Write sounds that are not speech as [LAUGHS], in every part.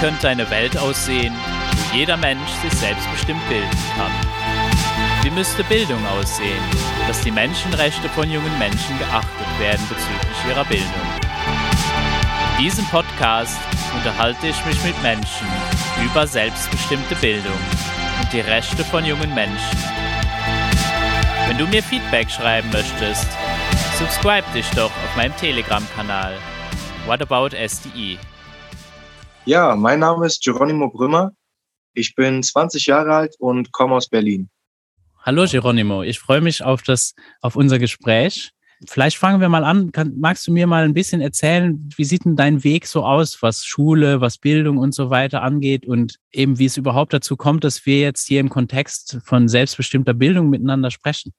könnte eine Welt aussehen, wo jeder Mensch sich selbstbestimmt bilden kann? Wie müsste Bildung aussehen, dass die Menschenrechte von jungen Menschen geachtet werden bezüglich ihrer Bildung? In diesem Podcast unterhalte ich mich mit Menschen über selbstbestimmte Bildung und die Rechte von jungen Menschen. Wenn du mir Feedback schreiben möchtest, subscribe dich doch auf meinem Telegram-Kanal What About SDE. Ja, mein Name ist Geronimo Brümmer. Ich bin 20 Jahre alt und komme aus Berlin. Hallo Geronimo, ich freue mich auf das, auf unser Gespräch. Vielleicht fangen wir mal an. Kann, magst du mir mal ein bisschen erzählen, wie sieht denn dein Weg so aus, was Schule, was Bildung und so weiter angeht und eben wie es überhaupt dazu kommt, dass wir jetzt hier im Kontext von selbstbestimmter Bildung miteinander sprechen?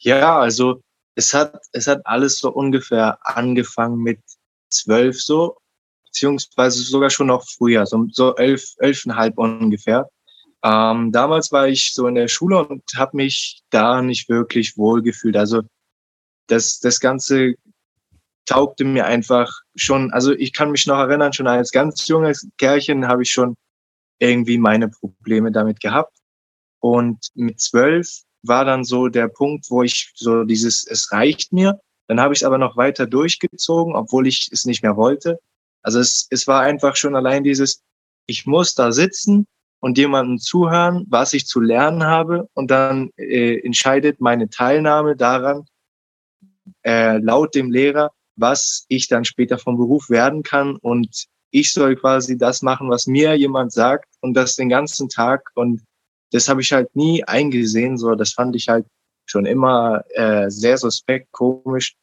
Ja, also es hat, es hat alles so ungefähr angefangen mit zwölf so beziehungsweise sogar schon noch früher, so, so elf, elfeinhalb ungefähr. Ähm, damals war ich so in der Schule und habe mich da nicht wirklich wohlgefühlt. Also das, das Ganze taugte mir einfach schon, also ich kann mich noch erinnern, schon als ganz junges Kerlchen habe ich schon irgendwie meine Probleme damit gehabt. Und mit zwölf war dann so der Punkt, wo ich so dieses, es reicht mir. Dann habe ich es aber noch weiter durchgezogen, obwohl ich es nicht mehr wollte. Also es, es war einfach schon allein dieses, ich muss da sitzen und jemandem zuhören, was ich zu lernen habe. Und dann äh, entscheidet meine Teilnahme daran, äh, laut dem Lehrer, was ich dann später vom Beruf werden kann. Und ich soll quasi das machen, was mir jemand sagt und das den ganzen Tag. Und das habe ich halt nie eingesehen, so das fand ich halt schon immer äh, sehr suspekt, komisch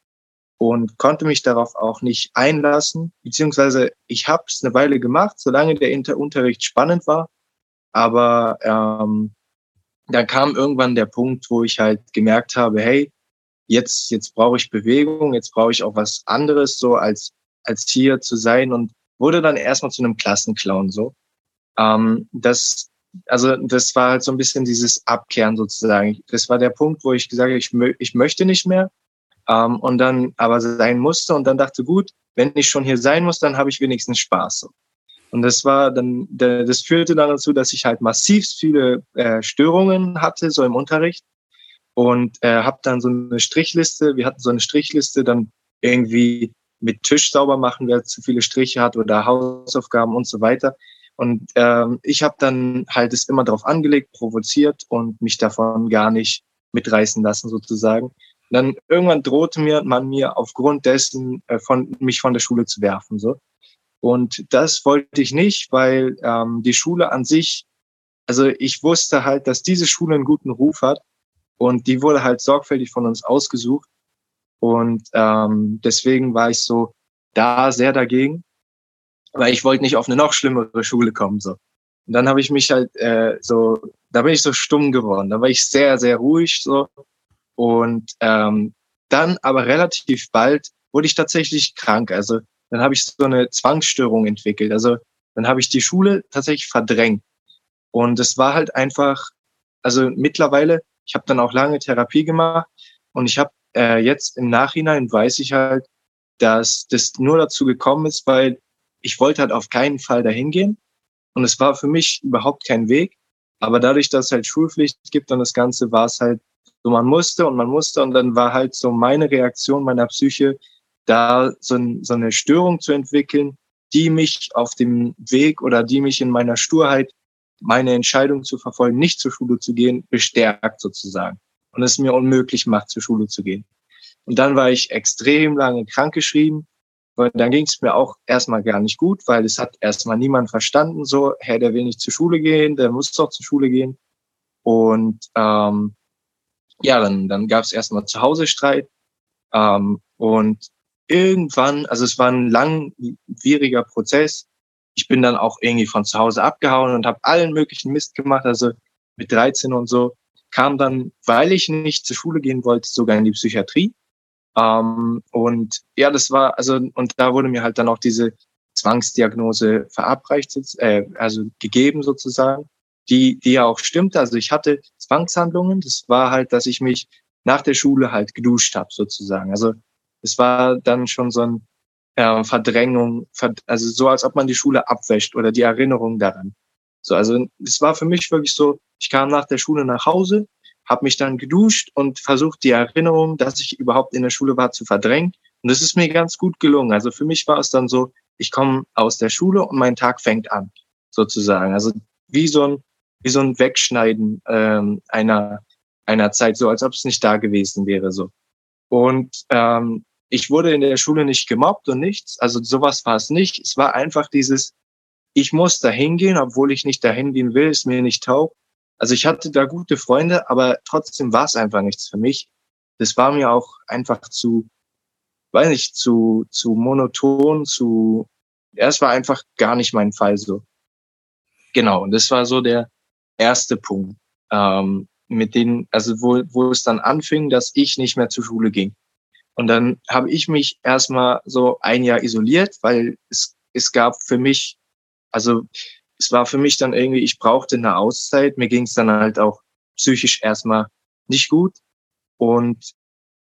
und konnte mich darauf auch nicht einlassen, beziehungsweise ich habe es eine Weile gemacht, solange der Inter Unterricht spannend war. Aber ähm, dann kam irgendwann der Punkt, wo ich halt gemerkt habe, hey, jetzt jetzt brauche ich Bewegung, jetzt brauche ich auch was anderes, so als als hier zu sein und wurde dann erstmal zu einem Klassenclown so. Ähm, das also das war halt so ein bisschen dieses Abkehren sozusagen. Das war der Punkt, wo ich gesagt habe, ich, mö ich möchte nicht mehr ähm, und dann aber sein musste und dann dachte, gut, wenn ich schon hier sein muss, dann habe ich wenigstens Spaß. Und das war dann, das führte dann dazu, dass ich halt massiv viele äh, Störungen hatte, so im Unterricht. Und äh, habe dann so eine Strichliste, wir hatten so eine Strichliste, dann irgendwie mit Tisch sauber machen, wer zu viele Striche hat oder Hausaufgaben und so weiter. Und ähm, ich habe dann halt es immer darauf angelegt, provoziert und mich davon gar nicht mitreißen lassen sozusagen dann irgendwann drohte mir man mir aufgrund dessen äh, von mich von der Schule zu werfen so. Und das wollte ich nicht weil ähm, die Schule an sich also ich wusste halt dass diese Schule einen guten Ruf hat und die wurde halt sorgfältig von uns ausgesucht. Und ähm, deswegen war ich so da sehr dagegen weil ich wollte nicht auf eine noch schlimmere Schule kommen so. Und dann habe ich mich halt äh, so da bin ich so stumm geworden. Da war ich sehr sehr ruhig so und ähm, dann aber relativ bald wurde ich tatsächlich krank. Also dann habe ich so eine Zwangsstörung entwickelt. Also dann habe ich die Schule tatsächlich verdrängt. Und es war halt einfach, also mittlerweile, ich habe dann auch lange Therapie gemacht und ich habe äh, jetzt im Nachhinein weiß ich halt, dass das nur dazu gekommen ist, weil ich wollte halt auf keinen Fall dahin gehen. Und es war für mich überhaupt kein Weg. Aber dadurch, dass es halt Schulpflicht gibt und das Ganze, war es halt so man musste und man musste und dann war halt so meine Reaktion meiner Psyche, da so, so eine Störung zu entwickeln, die mich auf dem Weg oder die mich in meiner Sturheit, meine Entscheidung zu verfolgen, nicht zur Schule zu gehen, bestärkt sozusagen. Und es mir unmöglich macht, zur Schule zu gehen. Und dann war ich extrem lange krankgeschrieben. Und dann ging es mir auch erstmal gar nicht gut, weil es hat erstmal niemand verstanden, so, hey, der will nicht zur Schule gehen, der muss doch zur Schule gehen. Und ähm, ja, dann, dann gab es erstmal zu Hause Streit. Ähm, und irgendwann, also es war ein langwieriger Prozess. Ich bin dann auch irgendwie von zu Hause abgehauen und habe allen möglichen Mist gemacht. Also mit 13 und so kam dann, weil ich nicht zur Schule gehen wollte, sogar in die Psychiatrie. Ähm, und ja, das war, also, und da wurde mir halt dann auch diese Zwangsdiagnose verabreicht, äh, also gegeben sozusagen die, die ja auch stimmt. Also ich hatte Zwangshandlungen. Das war halt, dass ich mich nach der Schule halt geduscht habe, sozusagen. Also es war dann schon so ein, äh, Verdrängung, also so als ob man die Schule abwäscht oder die Erinnerung daran. So, also es war für mich wirklich so, ich kam nach der Schule nach Hause, habe mich dann geduscht und versucht, die Erinnerung, dass ich überhaupt in der Schule war, zu verdrängen. Und das ist mir ganz gut gelungen. Also für mich war es dann so, ich komme aus der Schule und mein Tag fängt an, sozusagen. Also wie so ein, wie so ein Wegschneiden ähm, einer, einer Zeit, so als ob es nicht da gewesen wäre. so. Und ähm, ich wurde in der Schule nicht gemobbt und nichts. Also sowas war es nicht. Es war einfach dieses, ich muss da hingehen, obwohl ich nicht dahin gehen will, ist mir nicht taub. Also ich hatte da gute Freunde, aber trotzdem war es einfach nichts für mich. Das war mir auch einfach zu, weiß nicht, zu, zu monoton, zu, ja, es war einfach gar nicht mein Fall so. Genau, und das war so der erste Punkt, ähm, mit denen, also wo, wo es dann anfing, dass ich nicht mehr zur Schule ging. Und dann habe ich mich erstmal so ein Jahr isoliert, weil es, es gab für mich, also es war für mich dann irgendwie, ich brauchte eine Auszeit. Mir ging es dann halt auch psychisch erstmal nicht gut. Und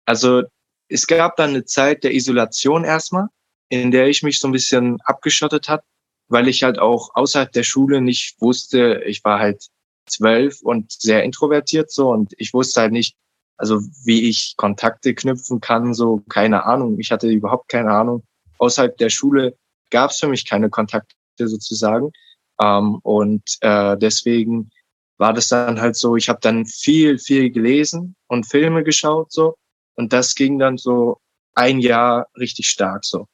also es gab dann eine Zeit der Isolation erstmal, in der ich mich so ein bisschen abgeschottet hat, weil ich halt auch außerhalb der Schule nicht wusste, ich war halt zwölf und sehr introvertiert so und ich wusste halt nicht, also wie ich Kontakte knüpfen kann, so keine Ahnung. Ich hatte überhaupt keine Ahnung. Außerhalb der Schule gab es für mich keine Kontakte sozusagen. Ähm, und äh, deswegen war das dann halt so, ich habe dann viel, viel gelesen und Filme geschaut so. Und das ging dann so ein Jahr richtig stark so.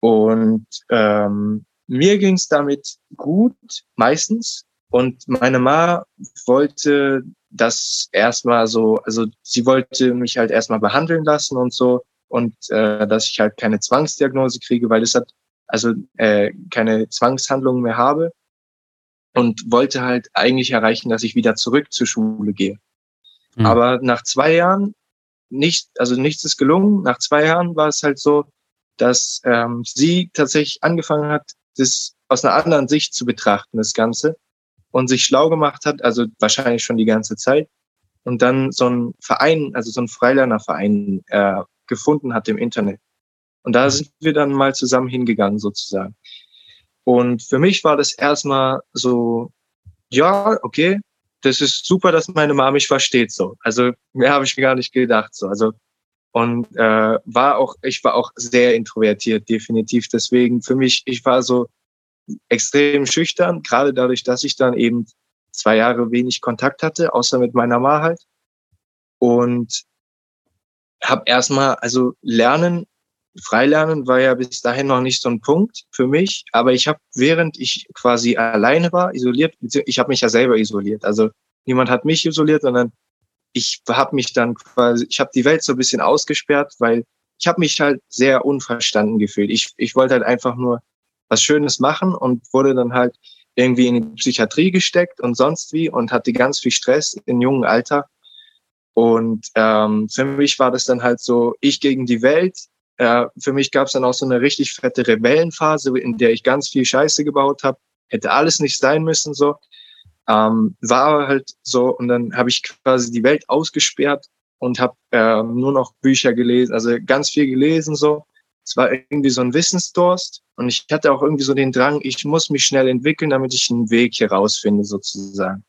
Und ähm, mir ging es damit gut, meistens. Und meine Ma wollte das erstmal so, also sie wollte mich halt erstmal behandeln lassen und so und äh, dass ich halt keine Zwangsdiagnose kriege, weil es hat also äh, keine Zwangshandlungen mehr habe und wollte halt eigentlich erreichen, dass ich wieder zurück zur Schule gehe. Mhm. Aber nach zwei Jahren nicht, also nichts ist gelungen. Nach zwei Jahren war es halt so, dass ähm, sie tatsächlich angefangen hat, das aus einer anderen Sicht zu betrachten, das Ganze, und sich schlau gemacht hat, also wahrscheinlich schon die ganze Zeit, und dann so ein Verein, also so ein Freilernerverein äh, gefunden hat im Internet. Und da sind wir dann mal zusammen hingegangen sozusagen. Und für mich war das erstmal so, ja, okay, das ist super, dass meine Mama mich versteht so. Also mehr habe ich mir gar nicht gedacht so. Also und äh, war auch, ich war auch sehr introvertiert, definitiv. Deswegen für mich, ich war so extrem schüchtern, gerade dadurch, dass ich dann eben zwei Jahre wenig Kontakt hatte, außer mit meiner Mama halt. Und habe erstmal, also lernen Freilernen war ja bis dahin noch nicht so ein Punkt für mich, aber ich habe, während ich quasi alleine war, isoliert, ich habe mich ja selber isoliert. Also niemand hat mich isoliert, sondern ich habe mich dann quasi, ich habe die Welt so ein bisschen ausgesperrt, weil ich habe mich halt sehr unverstanden gefühlt. Ich, ich wollte halt einfach nur was Schönes machen und wurde dann halt irgendwie in die Psychiatrie gesteckt und sonst wie und hatte ganz viel Stress in jungen Alter. Und ähm, für mich war das dann halt so, ich gegen die Welt, äh, für mich gab es dann auch so eine richtig fette Rebellenphase, in der ich ganz viel Scheiße gebaut habe. Hätte alles nicht sein müssen so. Ähm, war halt so und dann habe ich quasi die Welt ausgesperrt und habe äh, nur noch Bücher gelesen, also ganz viel gelesen so. Es war irgendwie so ein Wissensdurst und ich hatte auch irgendwie so den Drang, ich muss mich schnell entwickeln, damit ich einen Weg hier rausfinde sozusagen.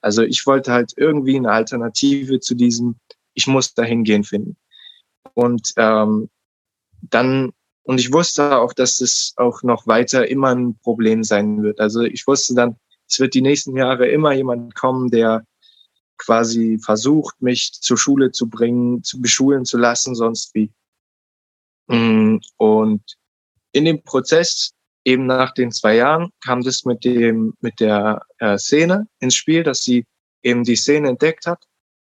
Also ich wollte halt irgendwie eine Alternative zu diesem, ich muss dahin gehen finden. Und ähm, dann, und ich wusste auch, dass es auch noch weiter immer ein Problem sein wird. Also ich wusste dann, es wird die nächsten Jahre immer jemand kommen, der quasi versucht, mich zur Schule zu bringen, zu beschulen zu lassen, sonst wie. Mm, und in dem Prozess, eben nach den zwei Jahren, kam das mit dem, mit der äh, Szene ins Spiel, dass sie eben die Szene entdeckt hat.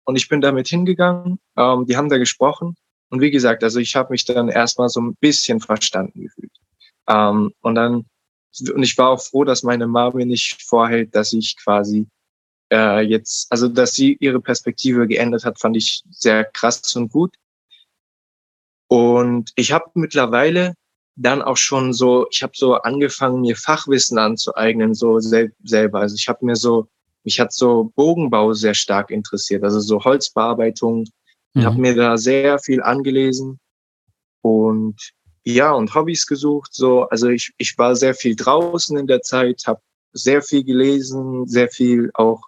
Und ich bin damit hingegangen, ähm, die haben da gesprochen und wie gesagt, also ich habe mich dann erstmal so ein bisschen verstanden gefühlt. Ähm, und dann, und ich war auch froh, dass meine Mama mir nicht vorhält, dass ich quasi äh, jetzt, also dass sie ihre Perspektive geändert hat, fand ich sehr krass und gut. Und ich habe mittlerweile dann auch schon so, ich habe so angefangen, mir Fachwissen anzueignen, so sel selber. Also ich habe mir so, mich hat so Bogenbau sehr stark interessiert, also so Holzbearbeitung, ich mhm. habe mir da sehr viel angelesen und ja, und Hobbys gesucht. So, also ich, ich war sehr viel draußen in der Zeit, habe sehr viel gelesen, sehr viel auch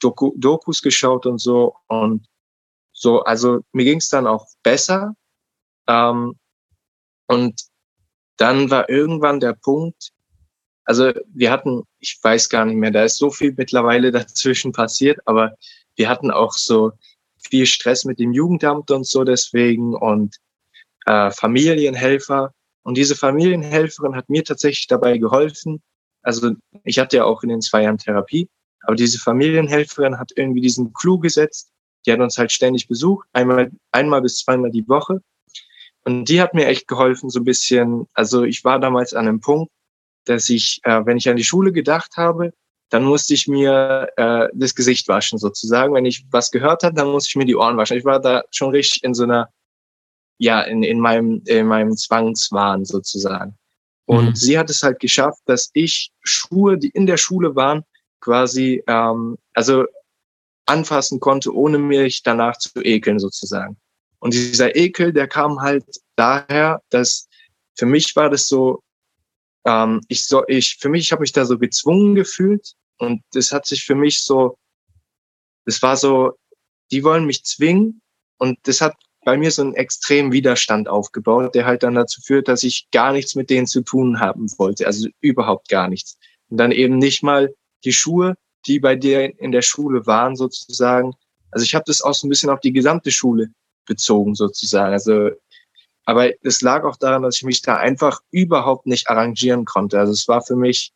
Doku, Dokus geschaut und so. Und so, also mir ging es dann auch besser. Ähm, und dann war irgendwann der Punkt, also wir hatten, ich weiß gar nicht mehr, da ist so viel mittlerweile [LAUGHS] dazwischen passiert, aber wir hatten auch so viel Stress mit dem Jugendamt und so deswegen und äh, Familienhelfer. Und diese Familienhelferin hat mir tatsächlich dabei geholfen. Also ich hatte ja auch in den zwei Jahren Therapie, aber diese Familienhelferin hat irgendwie diesen Clou gesetzt. Die hat uns halt ständig besucht, einmal, einmal bis zweimal die Woche. Und die hat mir echt geholfen, so ein bisschen. Also ich war damals an einem Punkt, dass ich, äh, wenn ich an die Schule gedacht habe, dann musste ich mir äh, das Gesicht waschen sozusagen. Wenn ich was gehört habe, dann musste ich mir die Ohren waschen. Ich war da schon richtig in so einer, ja, in, in meinem in meinem Zwangswahn sozusagen. Und mhm. sie hat es halt geschafft, dass ich Schuhe, die in der Schule waren, quasi, ähm, also anfassen konnte, ohne mich danach zu ekeln sozusagen. Und dieser Ekel, der kam halt daher, dass für mich war das so, ähm, ich so, ich, für mich, ich habe mich da so gezwungen gefühlt und das hat sich für mich so, das war so, die wollen mich zwingen und das hat bei mir so einen extremen Widerstand aufgebaut, der halt dann dazu führt, dass ich gar nichts mit denen zu tun haben wollte, also überhaupt gar nichts. Und dann eben nicht mal die Schuhe, die bei dir in der Schule waren sozusagen. Also ich habe das auch so ein bisschen auf die gesamte Schule bezogen sozusagen. Also aber es lag auch daran, dass ich mich da einfach überhaupt nicht arrangieren konnte. Also es war für mich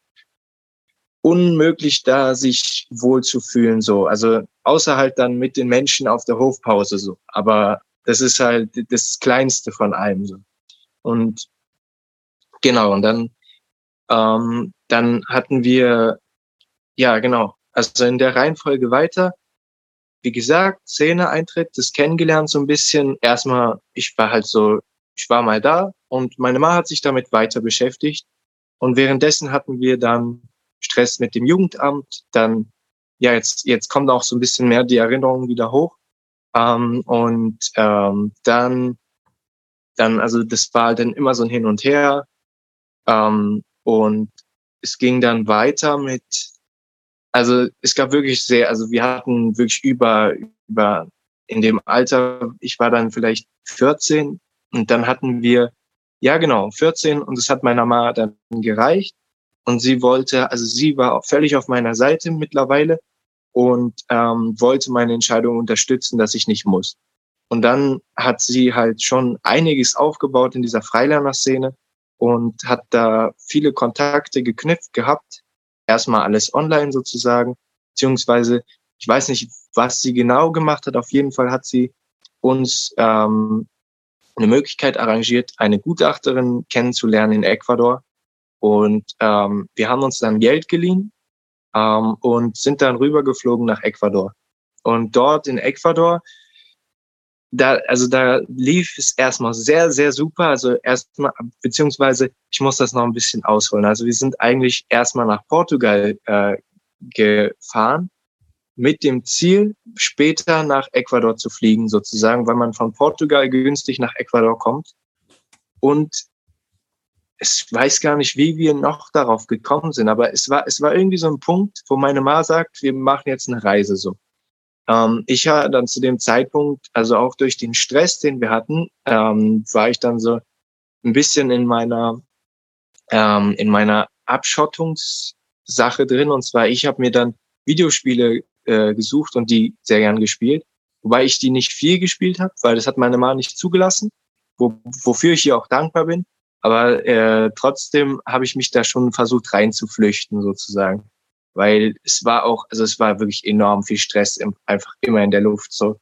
unmöglich, da sich wohl zu fühlen, so. Also, außer halt dann mit den Menschen auf der Hofpause, so. Aber das ist halt das Kleinste von allem, so. Und genau, und dann, ähm, dann hatten wir, ja, genau, also in der Reihenfolge weiter. Wie gesagt, Szene-Eintritt, das kennengelernt so ein bisschen. Erstmal, ich war halt so ich war mal da und meine Mama hat sich damit weiter beschäftigt. Und währenddessen hatten wir dann Stress mit dem Jugendamt. Dann, ja, jetzt, jetzt kommt auch so ein bisschen mehr die Erinnerung wieder hoch. Ähm, und ähm, dann, dann, also das war dann immer so ein Hin und Her. Ähm, und es ging dann weiter mit, also es gab wirklich sehr, also wir hatten wirklich über, über in dem Alter, ich war dann vielleicht 14, und dann hatten wir, ja genau, 14 und es hat meiner Mama dann gereicht. Und sie wollte, also sie war völlig auf meiner Seite mittlerweile und ähm, wollte meine Entscheidung unterstützen, dass ich nicht muss. Und dann hat sie halt schon einiges aufgebaut in dieser Freilerner-Szene und hat da viele Kontakte geknüpft gehabt. Erstmal alles online sozusagen, beziehungsweise ich weiß nicht, was sie genau gemacht hat. Auf jeden Fall hat sie uns ähm, eine Möglichkeit arrangiert, eine Gutachterin kennenzulernen in Ecuador. Und ähm, wir haben uns dann Geld geliehen ähm, und sind dann rübergeflogen nach Ecuador. Und dort in Ecuador, da, also da lief es erstmal sehr, sehr super. Also erstmal, beziehungsweise ich muss das noch ein bisschen ausholen. Also wir sind eigentlich erstmal nach Portugal äh, gefahren mit dem Ziel, später nach Ecuador zu fliegen, sozusagen, weil man von Portugal günstig nach Ecuador kommt. Und ich weiß gar nicht, wie wir noch darauf gekommen sind, aber es war, es war irgendwie so ein Punkt, wo meine Ma sagt, wir machen jetzt eine Reise so. Ähm, ich war dann zu dem Zeitpunkt, also auch durch den Stress, den wir hatten, ähm, war ich dann so ein bisschen in meiner, ähm, in meiner Abschottungssache drin. Und zwar, ich habe mir dann Videospiele äh, gesucht und die sehr gern gespielt. Wobei ich die nicht viel gespielt habe, weil das hat meine Mama nicht zugelassen, wo, wofür ich ihr auch dankbar bin. Aber äh, trotzdem habe ich mich da schon versucht reinzuflüchten sozusagen, weil es war auch, also es war wirklich enorm viel Stress im, einfach immer in der Luft so.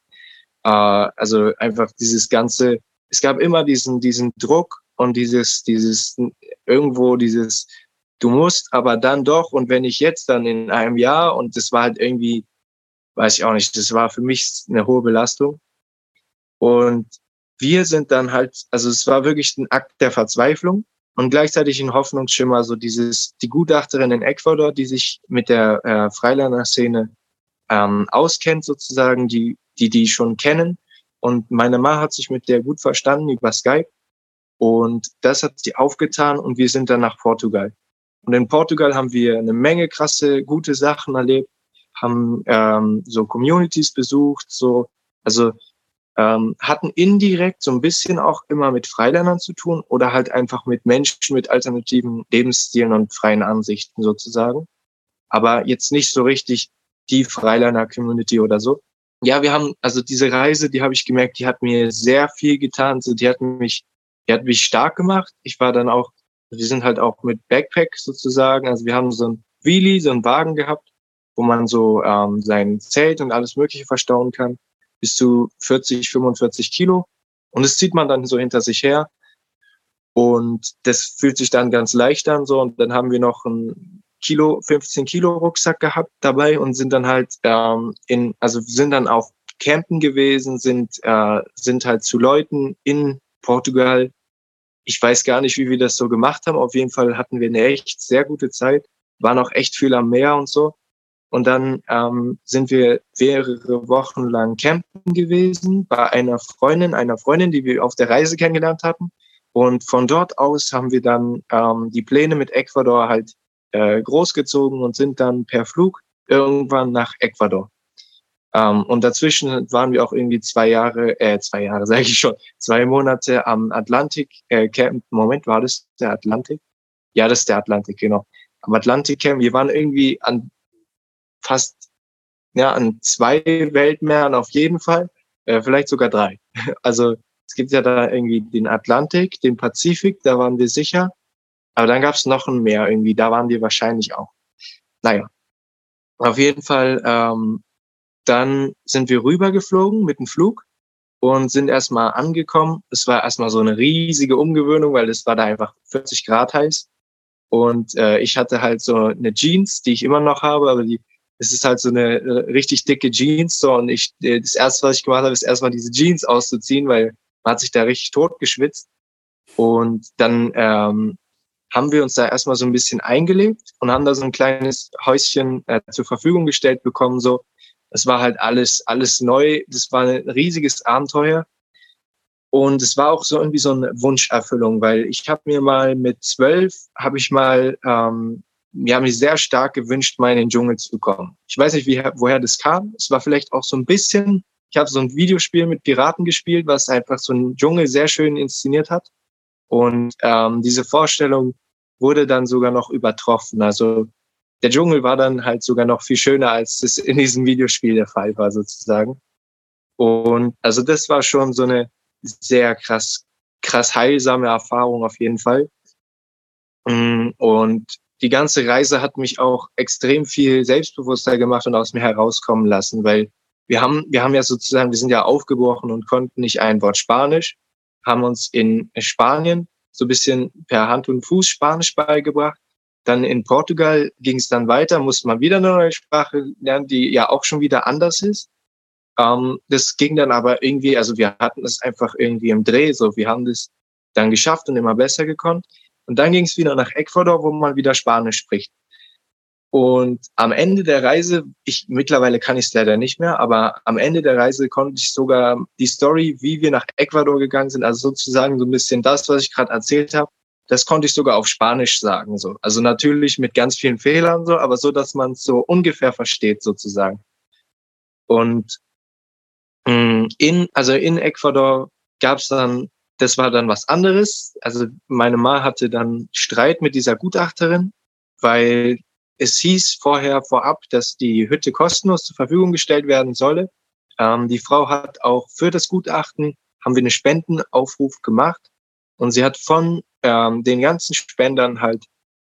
Äh, also einfach dieses ganze, es gab immer diesen diesen Druck und dieses dieses irgendwo dieses du musst aber dann doch und wenn ich jetzt dann in einem Jahr und das war halt irgendwie weiß ich auch nicht, das war für mich eine hohe Belastung. Und wir sind dann halt, also es war wirklich ein Akt der Verzweiflung und gleichzeitig ein Hoffnungsschimmer, so dieses, die Gutachterin in Ecuador, die sich mit der äh, Freilerner-Szene ähm, auskennt sozusagen, die, die die schon kennen. Und meine Ma hat sich mit der gut verstanden über Skype. Und das hat sie aufgetan und wir sind dann nach Portugal. Und in Portugal haben wir eine Menge krasse, gute Sachen erlebt, haben ähm, so Communities besucht, so, also ähm, hatten indirekt so ein bisschen auch immer mit Freiländern zu tun oder halt einfach mit Menschen mit alternativen Lebensstilen und freien Ansichten sozusagen. Aber jetzt nicht so richtig die Freiländer-Community oder so. Ja, wir haben, also diese Reise, die habe ich gemerkt, die hat mir sehr viel getan. So, die hat mich, die hat mich stark gemacht. Ich war dann auch, wir sind halt auch mit Backpack sozusagen. Also wir haben so ein Wheelie, so einen Wagen gehabt, wo man so ähm, sein Zelt und alles Mögliche verstauen kann bis zu 40, 45 Kilo. Und das zieht man dann so hinter sich her. Und das fühlt sich dann ganz leicht an so. Und dann haben wir noch einen Kilo, 15 Kilo Rucksack gehabt dabei und sind dann halt ähm, in, also sind dann auch campen gewesen, sind, äh, sind halt zu Leuten in Portugal. Ich weiß gar nicht, wie wir das so gemacht haben. Auf jeden Fall hatten wir eine echt sehr gute Zeit, waren auch echt viel am Meer und so. Und dann ähm, sind wir mehrere Wochen lang campen gewesen bei einer Freundin, einer Freundin, die wir auf der Reise kennengelernt hatten. Und von dort aus haben wir dann ähm, die Pläne mit Ecuador halt äh, großgezogen und sind dann per Flug irgendwann nach Ecuador. Ähm, und dazwischen waren wir auch irgendwie zwei Jahre, äh, zwei Jahre [LAUGHS] sage ich schon, zwei Monate am Atlantik äh, Camp. Moment, war das der Atlantik? Ja, das ist der Atlantik, genau. Am Atlantik Camp. Wir waren irgendwie an fast ja an zwei Weltmeeren auf jeden Fall, äh, vielleicht sogar drei. [LAUGHS] Also es gibt ja da irgendwie den Atlantik, den Pazifik, da waren wir sicher. Aber dann gab es noch ein Meer irgendwie, da waren wir wahrscheinlich auch. Naja, auf jeden Fall, ähm, dann sind wir rübergeflogen mit dem Flug und sind erstmal angekommen. Es war erstmal so eine riesige Umgewöhnung, weil es war da einfach 40 Grad heiß. Und äh, ich hatte halt so eine Jeans, die ich immer noch habe, aber die es ist halt so eine äh, richtig dicke Jeans so und ich äh, das erste was ich gemacht habe ist erstmal diese Jeans auszuziehen weil man hat sich da richtig tot geschwitzt und dann ähm, haben wir uns da erstmal so ein bisschen eingelebt und haben da so ein kleines Häuschen äh, zur Verfügung gestellt bekommen so. Es war halt alles alles neu. Das war ein riesiges Abenteuer. Und es war auch so irgendwie so eine Wunscherfüllung weil ich habe mir mal mit zwölf habe ich mal ähm, mir haben mich sehr stark gewünscht, mal in den Dschungel zu kommen. Ich weiß nicht, wie, woher das kam. Es war vielleicht auch so ein bisschen, ich habe so ein Videospiel mit Piraten gespielt, was einfach so ein Dschungel sehr schön inszeniert hat. Und ähm, diese Vorstellung wurde dann sogar noch übertroffen. Also der Dschungel war dann halt sogar noch viel schöner, als es in diesem Videospiel der Fall war, sozusagen. Und also das war schon so eine sehr krass, krass heilsame Erfahrung auf jeden Fall. Mm, und die ganze Reise hat mich auch extrem viel selbstbewusster gemacht und aus mir herauskommen lassen, weil wir haben, wir haben ja sozusagen, wir sind ja aufgebrochen und konnten nicht ein Wort Spanisch, haben uns in Spanien so ein bisschen per Hand und Fuß Spanisch beigebracht. Dann in Portugal ging es dann weiter, musste man wieder eine neue Sprache lernen, die ja auch schon wieder anders ist. Ähm, das ging dann aber irgendwie, also wir hatten es einfach irgendwie im Dreh, so wir haben das dann geschafft und immer besser gekonnt. Und dann ging es wieder nach Ecuador, wo man wieder Spanisch spricht. Und am Ende der Reise, ich mittlerweile kann ich es leider nicht mehr, aber am Ende der Reise konnte ich sogar die Story, wie wir nach Ecuador gegangen sind, also sozusagen so ein bisschen das, was ich gerade erzählt habe, das konnte ich sogar auf Spanisch sagen. So. Also natürlich mit ganz vielen Fehlern so, aber so, dass man es so ungefähr versteht sozusagen. Und mm, in, also in Ecuador gab es dann das war dann was anderes. Also meine Ma hatte dann Streit mit dieser Gutachterin, weil es hieß vorher vorab, dass die Hütte kostenlos zur Verfügung gestellt werden solle. Ähm, die Frau hat auch für das Gutachten, haben wir einen Spendenaufruf gemacht und sie hat von ähm, den ganzen Spendern halt,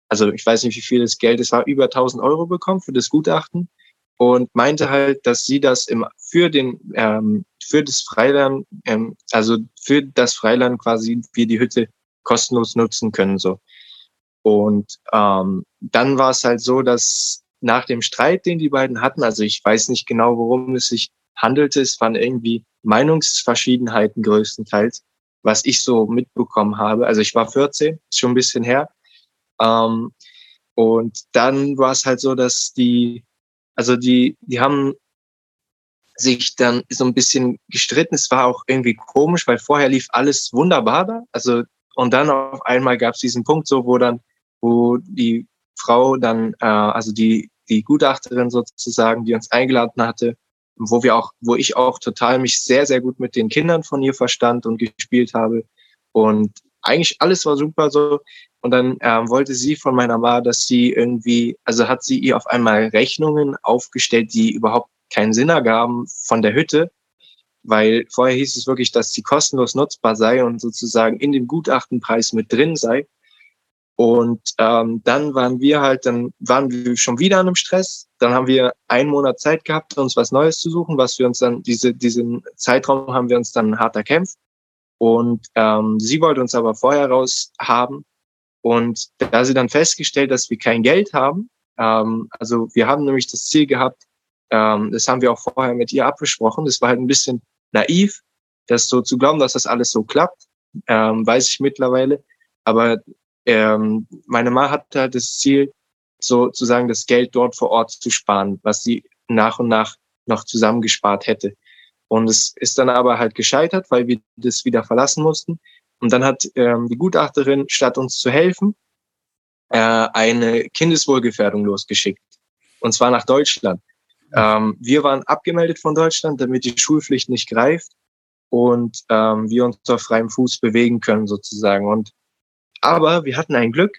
also ich weiß nicht, wie viel das Geld, es war über 1000 Euro bekommen für das Gutachten und meinte halt, dass sie das im, für den ähm, für das Freiland, ähm, also für das Freiland quasi wir die Hütte kostenlos nutzen können so. Und ähm, dann war es halt so, dass nach dem Streit, den die beiden hatten, also ich weiß nicht genau, worum es sich handelte, es waren irgendwie Meinungsverschiedenheiten größtenteils, was ich so mitbekommen habe. Also ich war 14, ist schon ein bisschen her. Ähm, und dann war es halt so, dass die also die, die haben sich dann so ein bisschen gestritten. Es war auch irgendwie komisch, weil vorher lief alles wunderbar da. Also Und dann auf einmal gab es diesen Punkt so, wo dann, wo die Frau dann, äh, also die, die Gutachterin sozusagen, die uns eingeladen hatte, wo wir auch, wo ich auch total mich sehr, sehr gut mit den Kindern von ihr verstand und gespielt habe. Und eigentlich alles war super so. Und dann ähm, wollte sie von meiner Mama, dass sie irgendwie, also hat sie ihr auf einmal Rechnungen aufgestellt, die überhaupt keinen Sinn ergaben von der Hütte, weil vorher hieß es wirklich, dass sie kostenlos nutzbar sei und sozusagen in dem Gutachtenpreis mit drin sei. Und ähm, dann waren wir halt, dann waren wir schon wieder an einem Stress. Dann haben wir einen Monat Zeit gehabt, uns was Neues zu suchen, was wir uns dann, diese, diesen Zeitraum haben wir uns dann hart erkämpft. Und ähm, sie wollte uns aber vorher raus haben. Und da sie dann festgestellt, dass wir kein Geld haben, ähm, also wir haben nämlich das Ziel gehabt, ähm, das haben wir auch vorher mit ihr abgesprochen, das war halt ein bisschen naiv, das so zu glauben, dass das alles so klappt, ähm, weiß ich mittlerweile. Aber ähm, meine Mama hatte halt das Ziel, sozusagen das Geld dort vor Ort zu sparen, was sie nach und nach noch zusammengespart hätte. Und es ist dann aber halt gescheitert, weil wir das wieder verlassen mussten. Und dann hat ähm, die Gutachterin, statt uns zu helfen, äh, eine Kindeswohlgefährdung losgeschickt. Und zwar nach Deutschland. Ähm, wir waren abgemeldet von Deutschland, damit die Schulpflicht nicht greift und ähm, wir uns auf freiem Fuß bewegen können sozusagen. Und aber wir hatten ein Glück.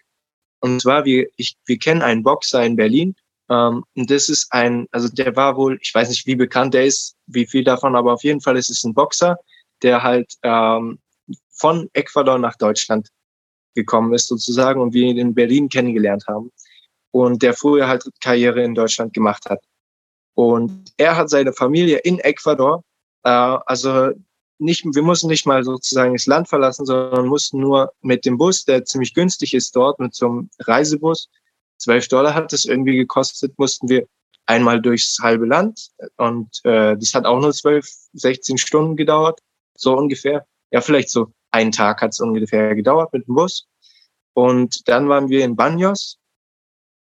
Und zwar, wir, ich, wir kennen einen Boxer in Berlin. Ähm, und das ist ein, also der war wohl, ich weiß nicht, wie bekannt der ist, wie viel davon, aber auf jeden Fall ist es ein Boxer, der halt ähm, von Ecuador nach Deutschland gekommen ist sozusagen und wir ihn in Berlin kennengelernt haben. Und der früher halt Karriere in Deutschland gemacht hat. Und er hat seine Familie in Ecuador, äh, also nicht, wir mussten nicht mal sozusagen das Land verlassen, sondern mussten nur mit dem Bus, der ziemlich günstig ist dort, mit so einem Reisebus, 12 Dollar hat es irgendwie gekostet, mussten wir einmal durchs halbe Land und äh, das hat auch nur 12, 16 Stunden gedauert, so ungefähr. Ja, vielleicht so einen Tag hat es ungefähr gedauert mit dem Bus. Und dann waren wir in Banyos,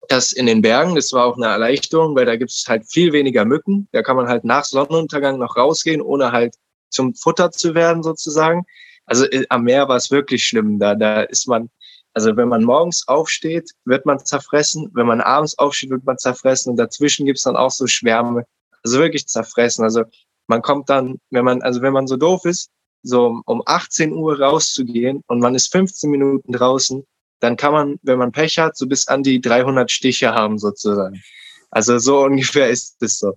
das in den Bergen, das war auch eine Erleichterung, weil da gibt es halt viel weniger Mücken. Da kann man halt nach Sonnenuntergang noch rausgehen, ohne halt zum Futter zu werden sozusagen. Also äh, am Meer war es wirklich schlimm. Da, da ist man, also wenn man morgens aufsteht, wird man zerfressen. Wenn man abends aufsteht, wird man zerfressen. Und dazwischen gibt's dann auch so Schwärme. Also wirklich zerfressen. Also man kommt dann, wenn man, also wenn man so doof ist, so um 18 Uhr rauszugehen und man ist 15 Minuten draußen, dann kann man, wenn man Pech hat, so bis an die 300 Stiche haben sozusagen. Also so [LAUGHS] ungefähr ist es so.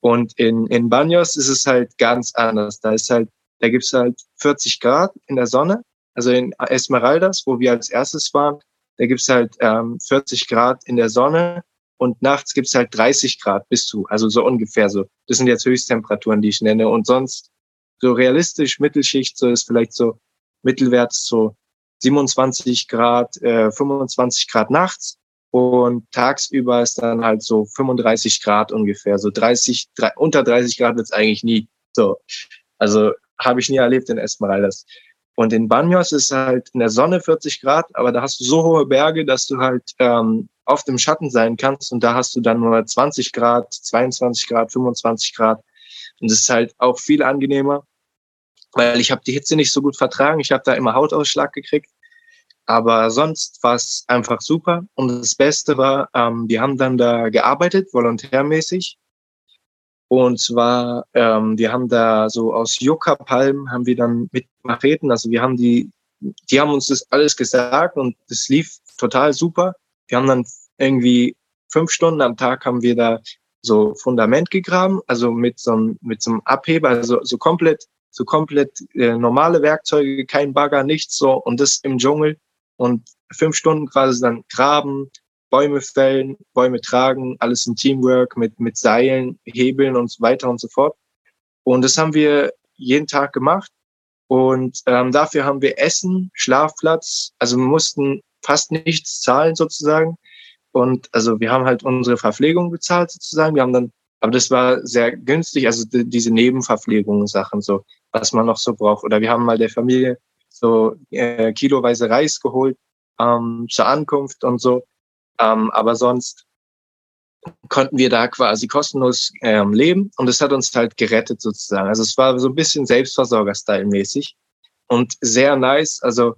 Und in, in Banyos ist es halt ganz anders. Da ist halt, da gibt's halt 40 Grad in der Sonne. Also in Esmeraldas, wo wir als erstes waren, da gibt's halt ähm, 40 Grad in der Sonne und nachts gibt's halt 30 Grad bis zu, also so ungefähr so. Das sind jetzt Höchsttemperaturen, die ich nenne. Und sonst so realistisch Mittelschicht, so ist vielleicht so mittelwärts so 27 Grad, äh, 25 Grad nachts und tagsüber ist dann halt so 35 Grad ungefähr. So 30, 3, unter 30 Grad wird's eigentlich nie. So. Also habe ich nie erlebt in Esmeraldas. Und in Banyos ist halt in der Sonne 40 Grad, aber da hast du so hohe Berge, dass du halt ähm, auf dem Schatten sein kannst und da hast du dann nur 20 Grad, 22 Grad, 25 Grad. Und das ist halt auch viel angenehmer, weil ich habe die Hitze nicht so gut vertragen. Ich habe da immer Hautausschlag gekriegt. Aber sonst war es einfach super. Und das Beste war, ähm, wir haben dann da gearbeitet, volontärmäßig. Und zwar, ähm, wir haben da so aus Yucca-Palmen haben wir dann mit Macheten, also wir haben die, die haben uns das alles gesagt und das lief total super. Wir haben dann irgendwie fünf Stunden am Tag haben wir da so Fundament gegraben, also mit so einem, mit so einem Abheber, also so komplett, so komplett äh, normale Werkzeuge, kein Bagger, nichts so und das im Dschungel und fünf Stunden quasi dann graben, Bäume fällen, Bäume tragen, alles im Teamwork mit, mit Seilen, Hebeln und so weiter und so fort. Und das haben wir jeden Tag gemacht. Und ähm, dafür haben wir Essen, Schlafplatz, also wir mussten fast nichts zahlen sozusagen. Und also wir haben halt unsere Verpflegung bezahlt sozusagen. Wir haben dann, aber das war sehr günstig, also die, diese Nebenverpflegungen Sachen, so was man noch so braucht. Oder wir haben mal der Familie so äh, kiloweise Reis geholt ähm, zur Ankunft und so. Ähm, aber sonst konnten wir da quasi kostenlos ähm, leben und es hat uns halt gerettet sozusagen. Also es war so ein bisschen Selbstversorger-Style mäßig und sehr nice. Also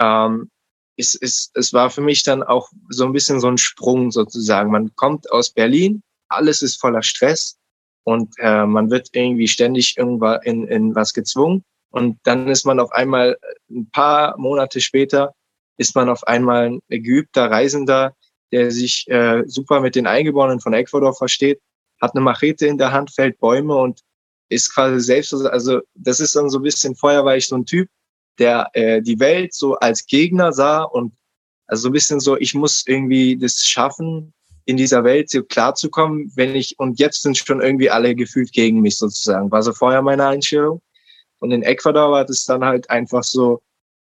ähm, es, es, es war für mich dann auch so ein bisschen so ein Sprung sozusagen. Man kommt aus Berlin, alles ist voller Stress und äh, man wird irgendwie ständig irgendwann in, in was gezwungen. Und dann ist man auf einmal ein paar Monate später ist man auf einmal ein geübter Reisender, der sich äh, super mit den Eingeborenen von Ecuador versteht, hat eine Machete in der Hand, fällt Bäume und ist quasi selbst, also das ist dann so ein bisschen, vorher war ich so ein Typ, der äh, die Welt so als Gegner sah und also so ein bisschen so, ich muss irgendwie das schaffen, in dieser Welt so klarzukommen, wenn ich, und jetzt sind schon irgendwie alle gefühlt gegen mich sozusagen. War so vorher meine Einstellung. Und in Ecuador war das dann halt einfach so,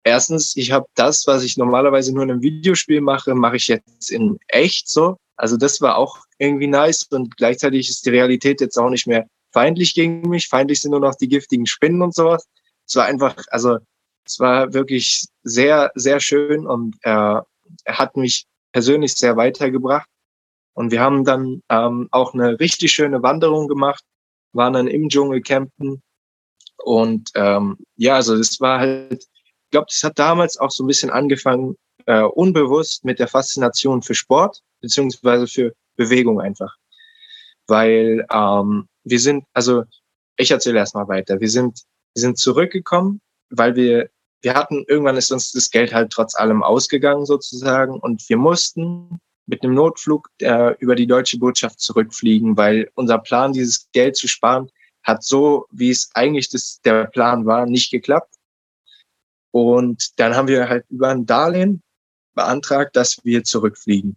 erstens, ich habe das, was ich normalerweise nur in einem Videospiel mache, mache ich jetzt in echt so. Also das war auch irgendwie nice und gleichzeitig ist die Realität jetzt auch nicht mehr feindlich gegen mich. Feindlich sind nur noch die giftigen Spinnen und sowas. Es war einfach, also es war wirklich sehr, sehr schön und er, er hat mich persönlich sehr weitergebracht. Und wir haben dann ähm, auch eine richtig schöne Wanderung gemacht, waren dann im Dschungel campen. Und ähm, ja, also das war halt, ich glaube, das hat damals auch so ein bisschen angefangen, äh, unbewusst mit der Faszination für Sport, beziehungsweise für Bewegung einfach. Weil ähm, wir sind, also ich erzähle erstmal weiter. Wir sind, wir sind zurückgekommen, weil wir, wir hatten, irgendwann ist uns das Geld halt trotz allem ausgegangen sozusagen und wir mussten mit einem Notflug äh, über die deutsche Botschaft zurückfliegen, weil unser Plan, dieses Geld zu sparen, hat so, wie es eigentlich das, der Plan war, nicht geklappt. Und dann haben wir halt über ein Darlehen beantragt, dass wir zurückfliegen.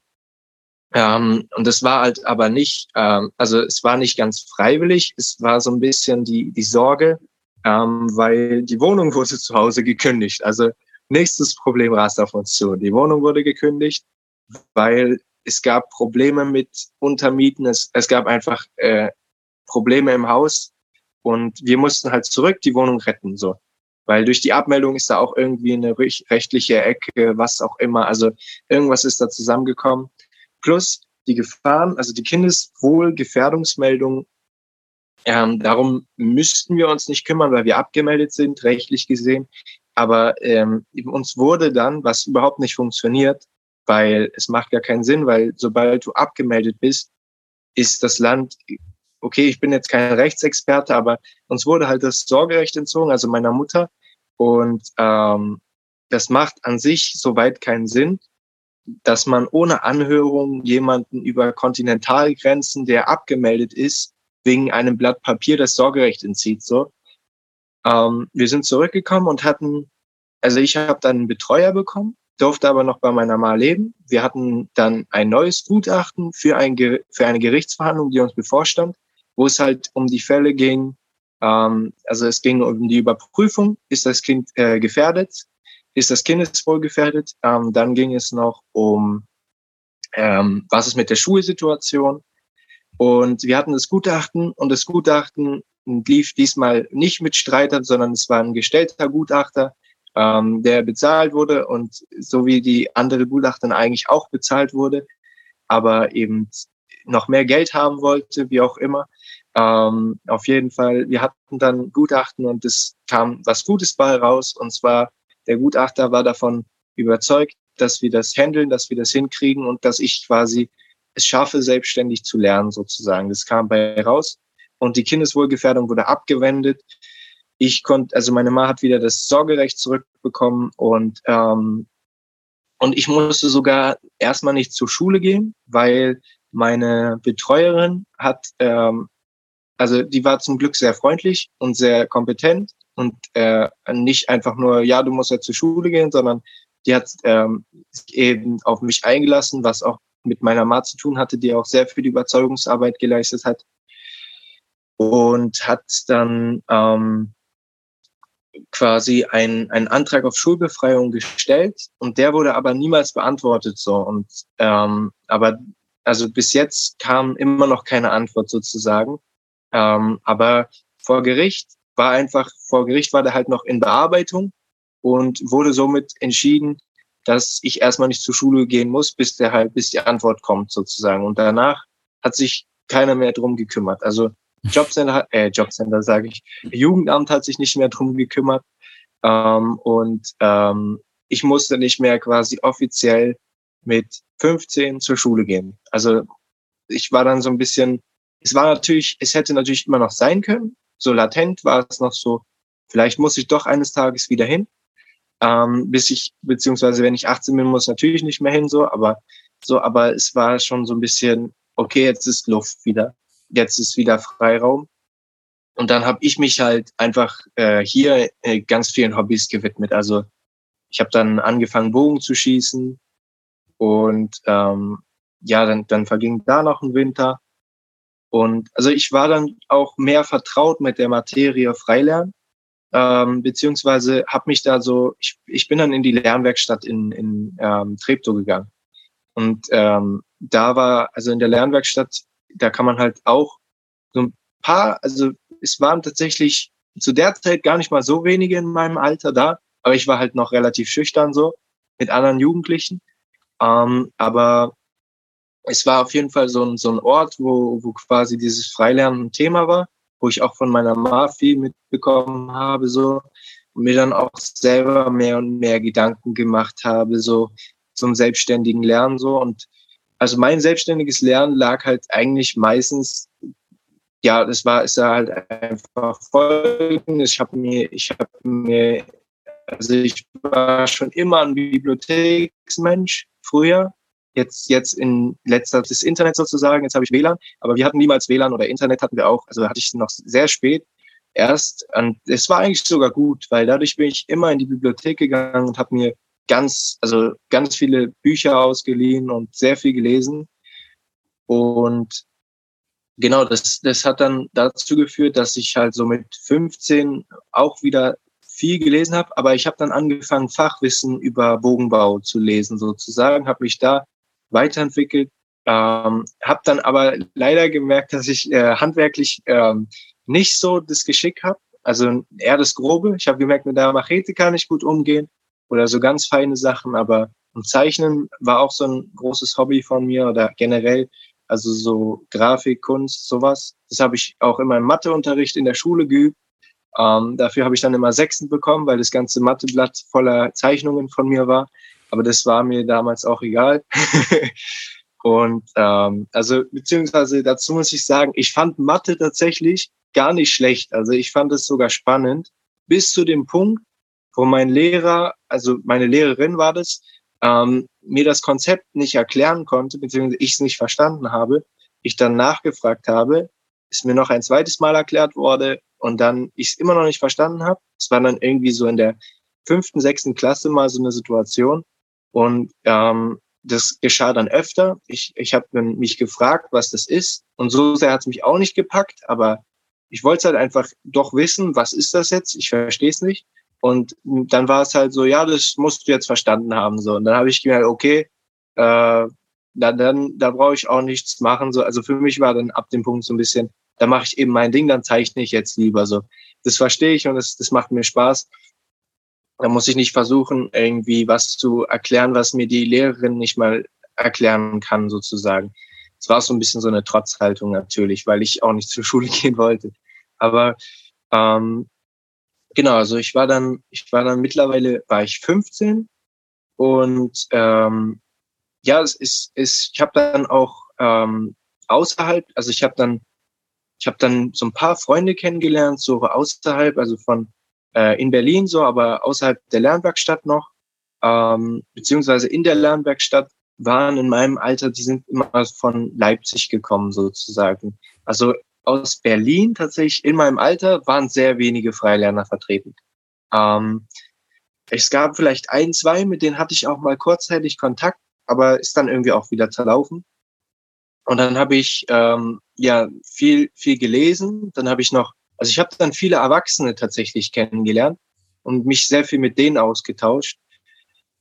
Ähm, und das war halt aber nicht, ähm, also es war nicht ganz freiwillig, es war so ein bisschen die, die Sorge, ähm, weil die Wohnung wurde zu Hause gekündigt. Also nächstes Problem rast auf uns zu. Die Wohnung wurde gekündigt, weil es gab Probleme mit Untermieten, es, es gab einfach äh, Probleme im Haus und wir mussten halt zurück die Wohnung retten, so. Weil durch die Abmeldung ist da auch irgendwie eine rechtliche Ecke, was auch immer. Also irgendwas ist da zusammengekommen. Plus die Gefahren, also die Kindeswohlgefährdungsmeldung, ähm, darum müssten wir uns nicht kümmern, weil wir abgemeldet sind, rechtlich gesehen. Aber ähm, uns wurde dann, was überhaupt nicht funktioniert, weil es macht gar keinen Sinn, weil sobald du abgemeldet bist, ist das Land, okay, ich bin jetzt kein Rechtsexperte, aber uns wurde halt das Sorgerecht entzogen, also meiner Mutter. Und ähm, das macht an sich soweit keinen Sinn, dass man ohne Anhörung jemanden über Kontinentalgrenzen, der abgemeldet ist, wegen einem Blatt Papier das Sorgerecht entzieht. So, ähm, wir sind zurückgekommen und hatten, also ich habe dann einen Betreuer bekommen, durfte aber noch bei meiner Ma leben. Wir hatten dann ein neues Gutachten für, ein, für eine Gerichtsverhandlung, die uns bevorstand, wo es halt um die Fälle ging. Ähm, also es ging um die Überprüfung, ist das Kind äh, gefährdet, ist das Kindeswohl gefährdet. Ähm, dann ging es noch um, ähm, was ist mit der Schulsituation. Und wir hatten das Gutachten und das Gutachten lief diesmal nicht mit Streitern, sondern es war ein gestellter Gutachter, ähm, der bezahlt wurde und so wie die andere Gutachten eigentlich auch bezahlt wurde, aber eben noch mehr Geld haben wollte, wie auch immer. Ähm, auf jeden Fall, wir hatten dann Gutachten und es kam was Gutes bei raus und zwar der Gutachter war davon überzeugt, dass wir das handeln, dass wir das hinkriegen und dass ich quasi es schaffe, selbstständig zu lernen sozusagen. Das kam bei raus und die Kindeswohlgefährdung wurde abgewendet. Ich konnte, also meine Ma hat wieder das Sorgerecht zurückbekommen und ähm, und ich musste sogar erstmal nicht zur Schule gehen, weil meine Betreuerin hat, ähm, also die war zum Glück sehr freundlich und sehr kompetent und äh, nicht einfach nur, ja, du musst ja zur Schule gehen, sondern die hat ähm, eben auf mich eingelassen, was auch mit meiner Ma zu tun hatte, die auch sehr viel Überzeugungsarbeit geleistet hat. Und hat dann ähm, quasi einen, einen Antrag auf Schulbefreiung gestellt und der wurde aber niemals beantwortet so. Und ähm, aber also bis jetzt kam immer noch keine Antwort sozusagen. Ähm, aber vor Gericht war einfach, vor Gericht war der halt noch in Bearbeitung und wurde somit entschieden, dass ich erstmal nicht zur Schule gehen muss, bis der halt, bis die Antwort kommt sozusagen. Und danach hat sich keiner mehr drum gekümmert. Also Jobcenter, äh, Jobcenter sage ich, Jugendamt hat sich nicht mehr drum gekümmert. Ähm, und ähm, ich musste nicht mehr quasi offiziell mit 15 zur Schule gehen. Also ich war dann so ein bisschen, es war natürlich, es hätte natürlich immer noch sein können. So latent war es noch so, vielleicht muss ich doch eines Tages wieder hin. Ähm, bis ich, beziehungsweise wenn ich 18 bin, muss natürlich nicht mehr hin, so, aber so, aber es war schon so ein bisschen, okay, jetzt ist Luft wieder. Jetzt ist wieder Freiraum. Und dann habe ich mich halt einfach äh, hier äh, ganz vielen Hobbys gewidmet. Also ich habe dann angefangen, Bogen zu schießen. Und ähm, ja, dann, dann verging da noch ein Winter. Und also ich war dann auch mehr vertraut mit der Materie Freilernen, ähm, beziehungsweise habe mich da so, ich, ich bin dann in die Lernwerkstatt in, in ähm, Treptow gegangen. Und ähm, da war, also in der Lernwerkstatt, da kann man halt auch so ein paar, also es waren tatsächlich zu der Zeit gar nicht mal so wenige in meinem Alter da, aber ich war halt noch relativ schüchtern so mit anderen Jugendlichen. Ähm, aber es war auf jeden Fall so ein, so ein Ort, wo, wo quasi dieses Freilernen ein Thema war, wo ich auch von meiner Ma mitbekommen habe, so, und mir dann auch selber mehr und mehr Gedanken gemacht habe, so zum selbstständigen Lernen, so. Und also mein selbstständiges Lernen lag halt eigentlich meistens, ja, das war, ja halt einfach folgendes. Ich habe mir, ich habe mir, also ich war schon immer ein Bibliotheksmensch früher jetzt, jetzt in letzter, das Internet sozusagen, jetzt habe ich WLAN, aber wir hatten niemals WLAN oder Internet hatten wir auch, also hatte ich noch sehr spät erst. Und es war eigentlich sogar gut, weil dadurch bin ich immer in die Bibliothek gegangen und habe mir ganz, also ganz viele Bücher ausgeliehen und sehr viel gelesen. Und genau, das, das hat dann dazu geführt, dass ich halt so mit 15 auch wieder viel gelesen habe, aber ich habe dann angefangen, Fachwissen über Bogenbau zu lesen, sozusagen, habe mich da weiterentwickelt. Ähm, habe dann aber leider gemerkt, dass ich äh, handwerklich ähm, nicht so das Geschick habe, also eher das Grobe. Ich habe gemerkt, mit der Machete kann ich gut umgehen oder so ganz feine Sachen, aber Zeichnen war auch so ein großes Hobby von mir oder generell, also so Grafik, Kunst, sowas. Das habe ich auch in meinem Matheunterricht in der Schule geübt. Ähm, dafür habe ich dann immer Sechsen bekommen, weil das ganze Matheblatt voller Zeichnungen von mir war. Aber das war mir damals auch egal. [LAUGHS] und ähm, also beziehungsweise dazu muss ich sagen, ich fand Mathe tatsächlich gar nicht schlecht. Also ich fand es sogar spannend, bis zu dem Punkt, wo mein Lehrer, also meine Lehrerin war das, ähm, mir das Konzept nicht erklären konnte, beziehungsweise ich es nicht verstanden habe, ich dann nachgefragt habe, ist mir noch ein zweites Mal erklärt wurde und dann ich es immer noch nicht verstanden habe. Es war dann irgendwie so in der fünften, sechsten Klasse mal so eine Situation, und ähm, das geschah dann öfter. Ich, ich habe mich gefragt, was das ist. Und so sehr hat es mich auch nicht gepackt, aber ich wollte halt einfach doch wissen, was ist das jetzt? Ich verstehe es nicht. Und dann war es halt so, ja, das musst du jetzt verstanden haben. So. Und dann habe ich gemerkt, okay, äh, dann, dann da brauche ich auch nichts machen. So. Also für mich war dann ab dem Punkt so ein bisschen, da mache ich eben mein Ding, dann zeichne ich jetzt lieber so. Das verstehe ich und das, das macht mir Spaß. Da muss ich nicht versuchen, irgendwie was zu erklären, was mir die Lehrerin nicht mal erklären kann, sozusagen. Es war so ein bisschen so eine Trotzhaltung natürlich, weil ich auch nicht [LAUGHS] zur Schule gehen wollte. Aber ähm, genau, also ich war dann, ich war dann mittlerweile, war ich 15 und ähm, ja, es ist, ist ich habe dann auch ähm, außerhalb, also ich habe dann, ich habe dann so ein paar Freunde kennengelernt, so außerhalb, also von äh, in Berlin so, aber außerhalb der Lernwerkstatt noch, ähm, beziehungsweise in der Lernwerkstatt waren in meinem Alter, die sind immer von Leipzig gekommen sozusagen. Also aus Berlin tatsächlich in meinem Alter waren sehr wenige Freilerner vertreten. Ähm, es gab vielleicht ein, zwei, mit denen hatte ich auch mal kurzzeitig Kontakt, aber ist dann irgendwie auch wieder zerlaufen. Und dann habe ich ähm, ja viel, viel gelesen. Dann habe ich noch also ich habe dann viele Erwachsene tatsächlich kennengelernt und mich sehr viel mit denen ausgetauscht.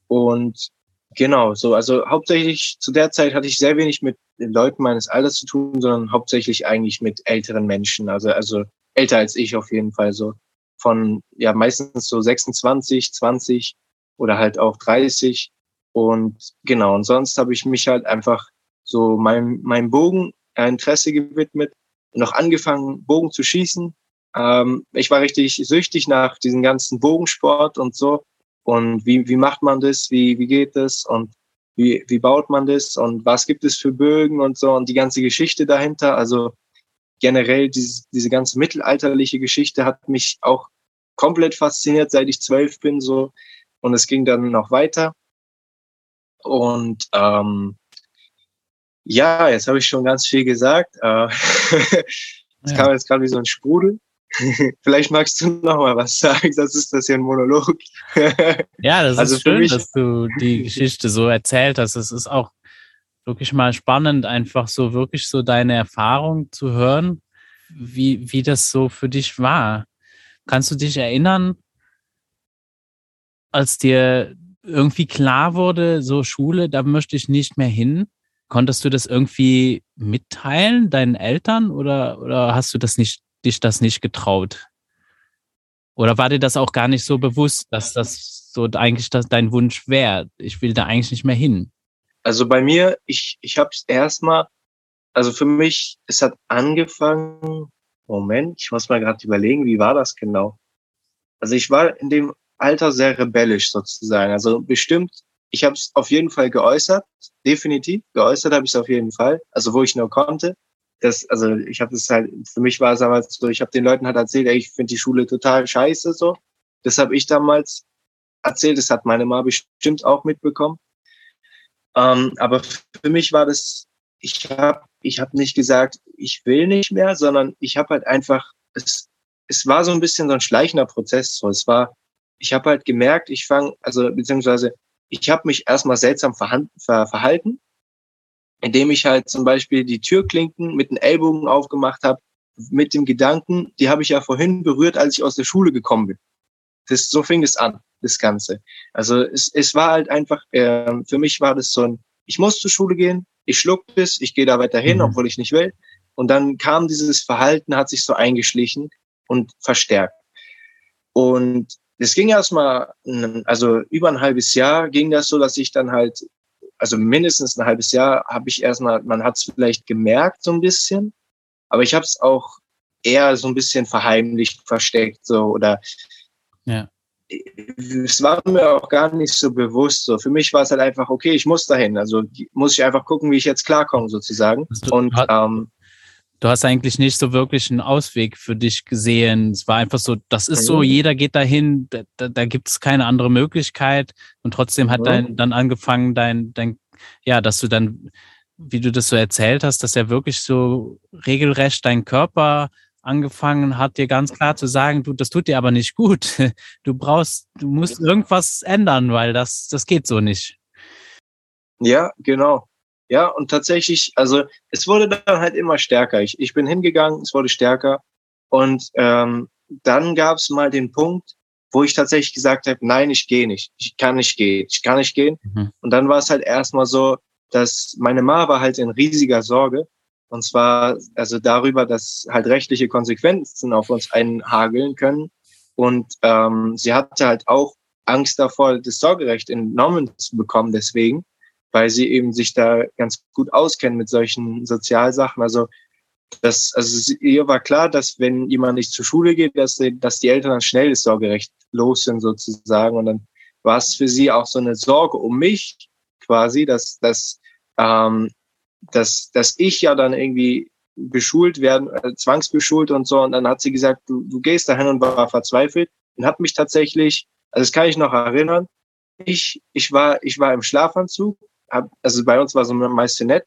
Und genau, so, also hauptsächlich zu der Zeit hatte ich sehr wenig mit den Leuten meines Alters zu tun, sondern hauptsächlich eigentlich mit älteren Menschen, also, also älter als ich auf jeden Fall so. Von ja meistens so 26, 20 oder halt auch 30. Und genau, und sonst habe ich mich halt einfach so meinem, meinem Bogen Interesse gewidmet, noch angefangen, Bogen zu schießen, ähm, ich war richtig süchtig nach diesem ganzen Bogensport und so. und wie, wie macht man das, wie, wie geht das und wie, wie baut man das und was gibt es für Bögen und so und die ganze Geschichte dahinter. Also generell diese, diese ganze mittelalterliche Geschichte hat mich auch komplett fasziniert, seit ich zwölf bin so und es ging dann noch weiter. Und ähm, ja, jetzt habe ich schon ganz viel gesagt. Äh, [LAUGHS] Es ja. kam jetzt gerade wie so ein Sprudel. [LAUGHS] Vielleicht magst du noch mal was sagen, das ist das hier ein Monolog. [LAUGHS] ja, das also ist schön, dass du die [LAUGHS] Geschichte so erzählt hast. Es ist auch wirklich mal spannend, einfach so wirklich so deine Erfahrung zu hören, wie, wie das so für dich war. Kannst du dich erinnern, als dir irgendwie klar wurde, so Schule, da möchte ich nicht mehr hin? Konntest du das irgendwie mitteilen, deinen Eltern, oder, oder hast du das nicht, dich das nicht getraut? Oder war dir das auch gar nicht so bewusst, dass das so eigentlich das dein Wunsch wäre? Ich will da eigentlich nicht mehr hin. Also bei mir, ich, ich habe es erstmal, also für mich, es hat angefangen, Moment, ich muss mal gerade überlegen, wie war das genau? Also ich war in dem Alter sehr rebellisch sozusagen. Also bestimmt ich habe es auf jeden Fall geäußert, definitiv. Geäußert habe ich es auf jeden Fall, also wo ich nur konnte. Das, also ich habe das halt, für mich war es damals so, ich habe den Leuten halt erzählt, ey, ich finde die Schule total scheiße so. Das habe ich damals erzählt, das hat meine Mama bestimmt auch mitbekommen. Ähm, aber für mich war das, ich habe ich hab nicht gesagt, ich will nicht mehr, sondern ich habe halt einfach, es, es war so ein bisschen so ein schleichender Prozess. So. Es war, ich habe halt gemerkt, ich fange, also beziehungsweise ich habe mich erstmal seltsam ver verhalten, indem ich halt zum Beispiel die Türklinken mit den Ellbogen aufgemacht habe, mit dem Gedanken, die habe ich ja vorhin berührt, als ich aus der Schule gekommen bin. Das, so fing es an, das Ganze. Also es, es war halt einfach, äh, für mich war das so ein, ich muss zur Schule gehen, ich schluck das, ich gehe da weiter hin, mhm. obwohl ich nicht will. Und dann kam dieses Verhalten, hat sich so eingeschlichen und verstärkt. Und das ging erstmal, also über ein halbes Jahr ging das so, dass ich dann halt, also mindestens ein halbes Jahr habe ich erstmal, man hat es vielleicht gemerkt so ein bisschen, aber ich habe es auch eher so ein bisschen verheimlicht, versteckt so oder ja. es war mir auch gar nicht so bewusst. So für mich war es halt einfach okay, ich muss dahin. Also muss ich einfach gucken, wie ich jetzt klarkomme sozusagen. Du, und ähm, du hast eigentlich nicht so wirklich einen Ausweg für dich gesehen. Es war einfach so, das ist so, jeder geht dahin, da, da, gibt es keine andere Möglichkeit. Und trotzdem hat dein, dann angefangen, dein, dein, ja, dass du dann, wie du das so erzählt hast, dass er wirklich so regelrecht dein Körper angefangen hat, dir ganz klar zu sagen, du, das tut dir aber nicht gut. [LAUGHS] Du brauchst, du musst irgendwas ändern, weil das, das geht so nicht. Ja, genau. Ja, und tatsächlich, also es wurde dann halt immer stärker. Ich, ich bin hingegangen, es wurde stärker. Und ähm, dann gab es mal den Punkt, wo ich tatsächlich gesagt habe, nein, ich gehe nicht. Ich kann nicht gehen. Ich kann nicht gehen. Mhm. Und dann war es halt erstmal so, dass meine Mama war halt in riesiger Sorge. Und zwar also darüber, dass halt rechtliche Konsequenzen auf uns einhageln können. Und ähm, sie hatte halt auch Angst davor, das Sorgerecht entnommen zu bekommen deswegen weil sie eben sich da ganz gut auskennen mit solchen Sozialsachen. Also das, also ihr war klar, dass wenn jemand nicht zur Schule geht, dass, die, dass die Eltern dann schnell das Sorgerecht los sind sozusagen. Und dann war es für sie auch so eine Sorge um mich quasi, dass, dass, ähm, dass, dass ich ja dann irgendwie beschult werden, äh, zwangsbeschult und so. Und dann hat sie gesagt, du, du gehst dahin und war verzweifelt und hat mich tatsächlich, also das kann ich noch erinnern, ich, ich war, ich war im Schlafanzug hab, also bei uns war so meist nett.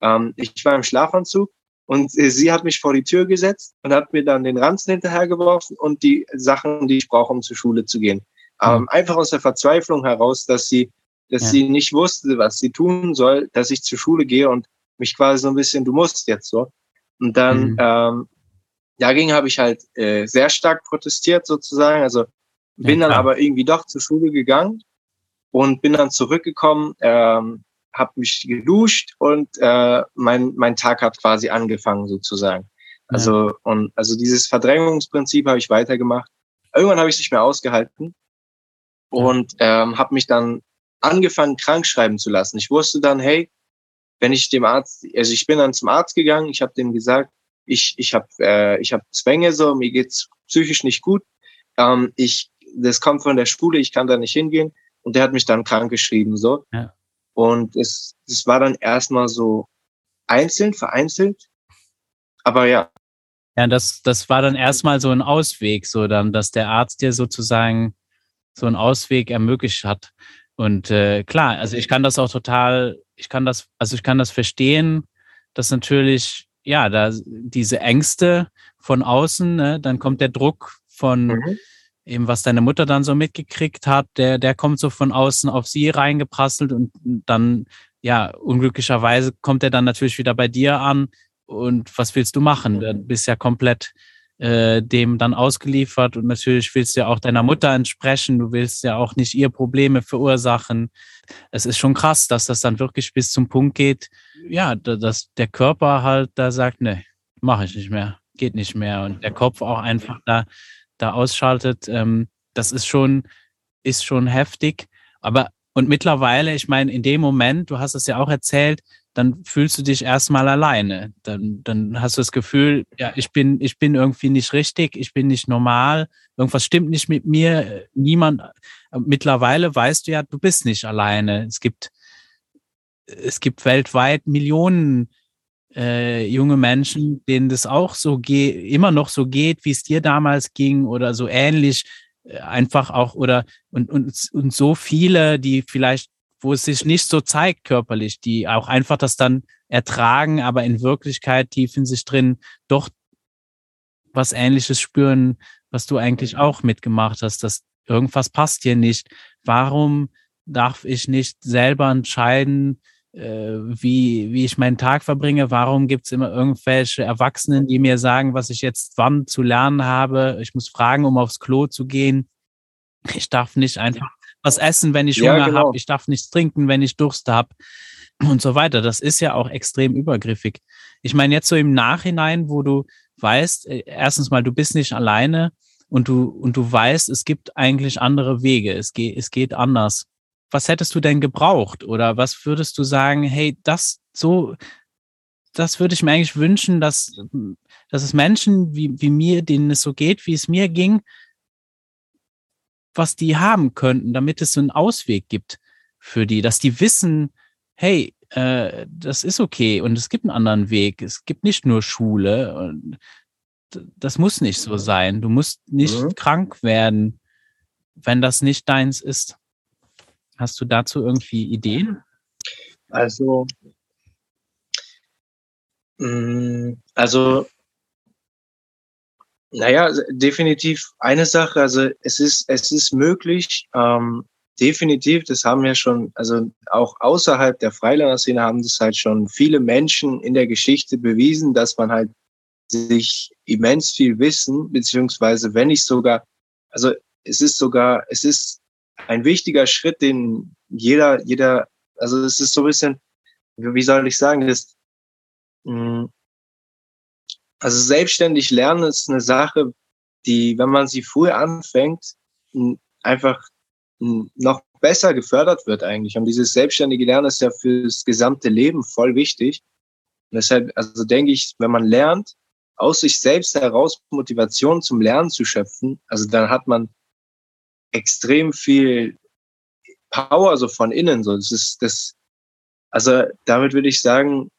Ähm, ich war im Schlafanzug und sie hat mich vor die Tür gesetzt und hat mir dann den Ranzen hinterhergeworfen und die Sachen, die ich brauche, um zur Schule zu gehen. Ähm, mhm. Einfach aus der Verzweiflung heraus, dass sie, dass ja. sie nicht wusste, was sie tun soll, dass ich zur Schule gehe und mich quasi so ein bisschen, du musst jetzt so. Und dann, mhm. ähm, dagegen habe ich halt äh, sehr stark protestiert sozusagen. Also bin ja, dann aber irgendwie doch zur Schule gegangen und bin dann zurückgekommen, ähm, habe mich geduscht und äh, mein mein Tag hat quasi angefangen sozusagen. Also ja. und also dieses Verdrängungsprinzip habe ich weitergemacht. Irgendwann habe ich es nicht mehr ausgehalten und ähm, habe mich dann angefangen krank schreiben zu lassen. Ich wusste dann, hey, wenn ich dem Arzt, also ich bin dann zum Arzt gegangen, ich habe dem gesagt, ich ich habe äh, ich habe Zwänge so, mir geht's psychisch nicht gut. Ähm, ich das kommt von der Schule, ich kann da nicht hingehen. Und der hat mich dann krank geschrieben, so. Ja. Und es, es war dann erstmal so einzeln, vereinzelt. Aber ja. Ja, das, das war dann erstmal so ein Ausweg, so dann, dass der Arzt dir sozusagen so einen Ausweg ermöglicht hat. Und äh, klar, also ich kann das auch total, ich kann das, also ich kann das verstehen, dass natürlich, ja, da diese Ängste von außen, ne, dann kommt der Druck von mhm. Eben, was deine Mutter dann so mitgekriegt hat, der, der kommt so von außen auf sie reingeprasselt und dann, ja, unglücklicherweise kommt er dann natürlich wieder bei dir an. Und was willst du machen? Du bist ja komplett äh, dem dann ausgeliefert und natürlich willst du ja auch deiner Mutter entsprechen, du willst ja auch nicht ihr Probleme verursachen. Es ist schon krass, dass das dann wirklich bis zum Punkt geht, ja, dass der Körper halt da sagt, ne, mache ich nicht mehr, geht nicht mehr und der Kopf auch einfach da, da ausschaltet. Ähm, das ist schon, ist schon heftig. Aber und mittlerweile, ich meine, in dem Moment, du hast es ja auch erzählt, dann fühlst du dich erstmal alleine. Dann, dann hast du das Gefühl, ja, ich bin, ich bin irgendwie nicht richtig, ich bin nicht normal, irgendwas stimmt nicht mit mir. Niemand, mittlerweile weißt du ja, du bist nicht alleine. Es gibt, es gibt weltweit Millionen äh, junge Menschen, denen das auch so geht, immer noch so geht, wie es dir damals ging oder so ähnlich äh, einfach auch oder und, und, und so viele, die vielleicht wo es sich nicht so zeigt körperlich, die auch einfach das dann ertragen, aber in Wirklichkeit tief in sich drin doch was Ähnliches spüren, was du eigentlich auch mitgemacht hast, dass irgendwas passt hier nicht. Warum darf ich nicht selber entscheiden, wie, wie ich meinen Tag verbringe? Warum gibt es immer irgendwelche Erwachsenen, die mir sagen, was ich jetzt wann zu lernen habe? Ich muss fragen, um aufs Klo zu gehen. Ich darf nicht einfach was essen, wenn ich Hunger ja, genau. habe. Ich darf nichts trinken, wenn ich Durst habe und so weiter. Das ist ja auch extrem übergriffig. Ich meine, jetzt so im Nachhinein, wo du weißt, äh, erstens mal, du bist nicht alleine und du, und du weißt, es gibt eigentlich andere Wege. Es geht, es geht anders. Was hättest du denn gebraucht? Oder was würdest du sagen, hey, das so, das würde ich mir eigentlich wünschen, dass, dass es Menschen wie, wie mir, denen es so geht, wie es mir ging, was die haben könnten, damit es so einen Ausweg gibt für die, dass die wissen, hey, äh, das ist okay und es gibt einen anderen Weg. Es gibt nicht nur Schule und das muss nicht so sein. Du musst nicht mhm. krank werden, wenn das nicht deins ist. Hast du dazu irgendwie Ideen? Also, mm, also naja, definitiv eine Sache. Also es ist, es ist möglich, ähm, definitiv, das haben ja schon, also auch außerhalb der Freilanderszene haben das halt schon viele Menschen in der Geschichte bewiesen, dass man halt sich immens viel wissen, beziehungsweise wenn nicht sogar, also es ist sogar, es ist ein wichtiger Schritt, den jeder, jeder, also es ist so ein bisschen, wie soll ich sagen, das, mh, mm, also selbstständig lernen ist eine Sache, die, wenn man sie früh anfängt, einfach noch besser gefördert wird eigentlich. Und dieses selbstständige Lernen ist ja fürs gesamte Leben voll wichtig. Und deshalb, also denke ich, wenn man lernt, aus sich selbst heraus Motivation zum Lernen zu schöpfen, also dann hat man extrem viel Power so von innen. So, das ist das. Also damit würde ich sagen,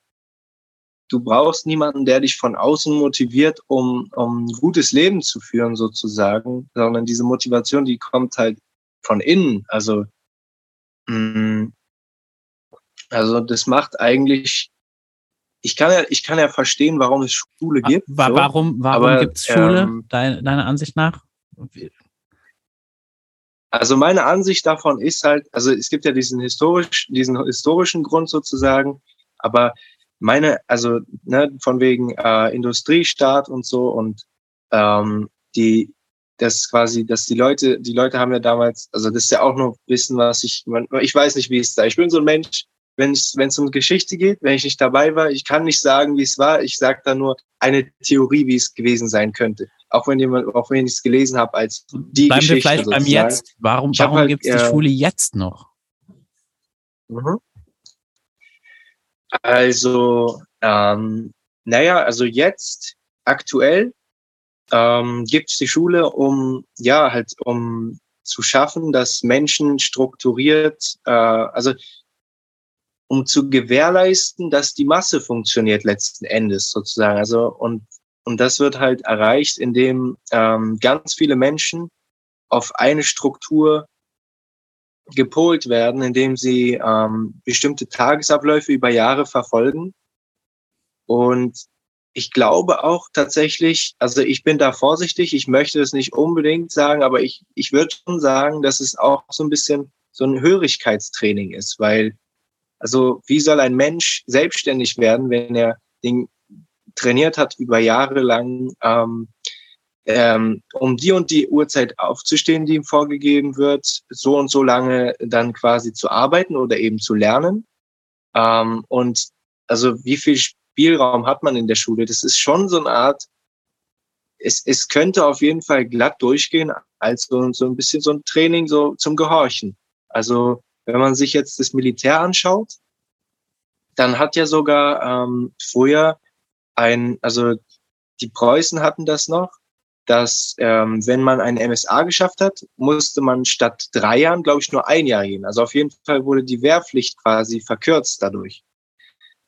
du brauchst niemanden, der dich von außen motiviert, um, um ein gutes Leben zu führen, sozusagen, sondern diese Motivation, die kommt halt von innen. Also, mh, mm, also das macht eigentlich, ich kann ja, ich kann ja verstehen, warum es Schule gibt. Warum, warum gibt es Schule, ähm, deiner Ansicht nach? Also meine Ansicht davon ist halt, also es gibt ja diesen historisch, diesen historischen Grund sozusagen, aber meine, also ne, von wegen äh, Industriestaat und so und ähm, die, das quasi, dass die Leute, die Leute haben ja damals, also das ist ja auch noch Wissen, was ich, ich weiß nicht, wie es da. Ich bin so ein Mensch, wenn es wenn es um Geschichte geht, wenn ich nicht dabei war, ich kann nicht sagen, wie es war. Ich sage da nur eine Theorie, wie es gewesen sein könnte. Auch wenn jemand, auch wenn ich es gelesen habe als die Bleiben Geschichte. Wir vielleicht sozusagen. beim Jetzt. Warum, warum halt, gibt es die äh, Schule jetzt noch? Mhm. Also, ähm, naja, also jetzt aktuell ähm, gibt es die Schule, um ja halt um zu schaffen, dass Menschen strukturiert, äh, also um zu gewährleisten, dass die Masse funktioniert letzten Endes sozusagen. Also und und das wird halt erreicht, indem ähm, ganz viele Menschen auf eine Struktur gepolt werden, indem sie ähm, bestimmte Tagesabläufe über Jahre verfolgen. Und ich glaube auch tatsächlich, also ich bin da vorsichtig, ich möchte es nicht unbedingt sagen, aber ich, ich würde schon sagen, dass es auch so ein bisschen so ein Hörigkeitstraining ist, weil, also wie soll ein Mensch selbstständig werden, wenn er den trainiert hat über Jahre lang, ähm, ähm, um die und die Uhrzeit aufzustehen, die ihm vorgegeben wird, so und so lange dann quasi zu arbeiten oder eben zu lernen. Ähm, und also wie viel Spielraum hat man in der Schule? Das ist schon so eine Art, es, es könnte auf jeden Fall glatt durchgehen, als so, so ein bisschen so ein Training so zum Gehorchen. Also wenn man sich jetzt das Militär anschaut, dann hat ja sogar ähm, früher ein, also die Preußen hatten das noch, dass ähm, wenn man ein MSA geschafft hat, musste man statt drei Jahren, glaube ich, nur ein Jahr gehen. Also auf jeden Fall wurde die Wehrpflicht quasi verkürzt dadurch.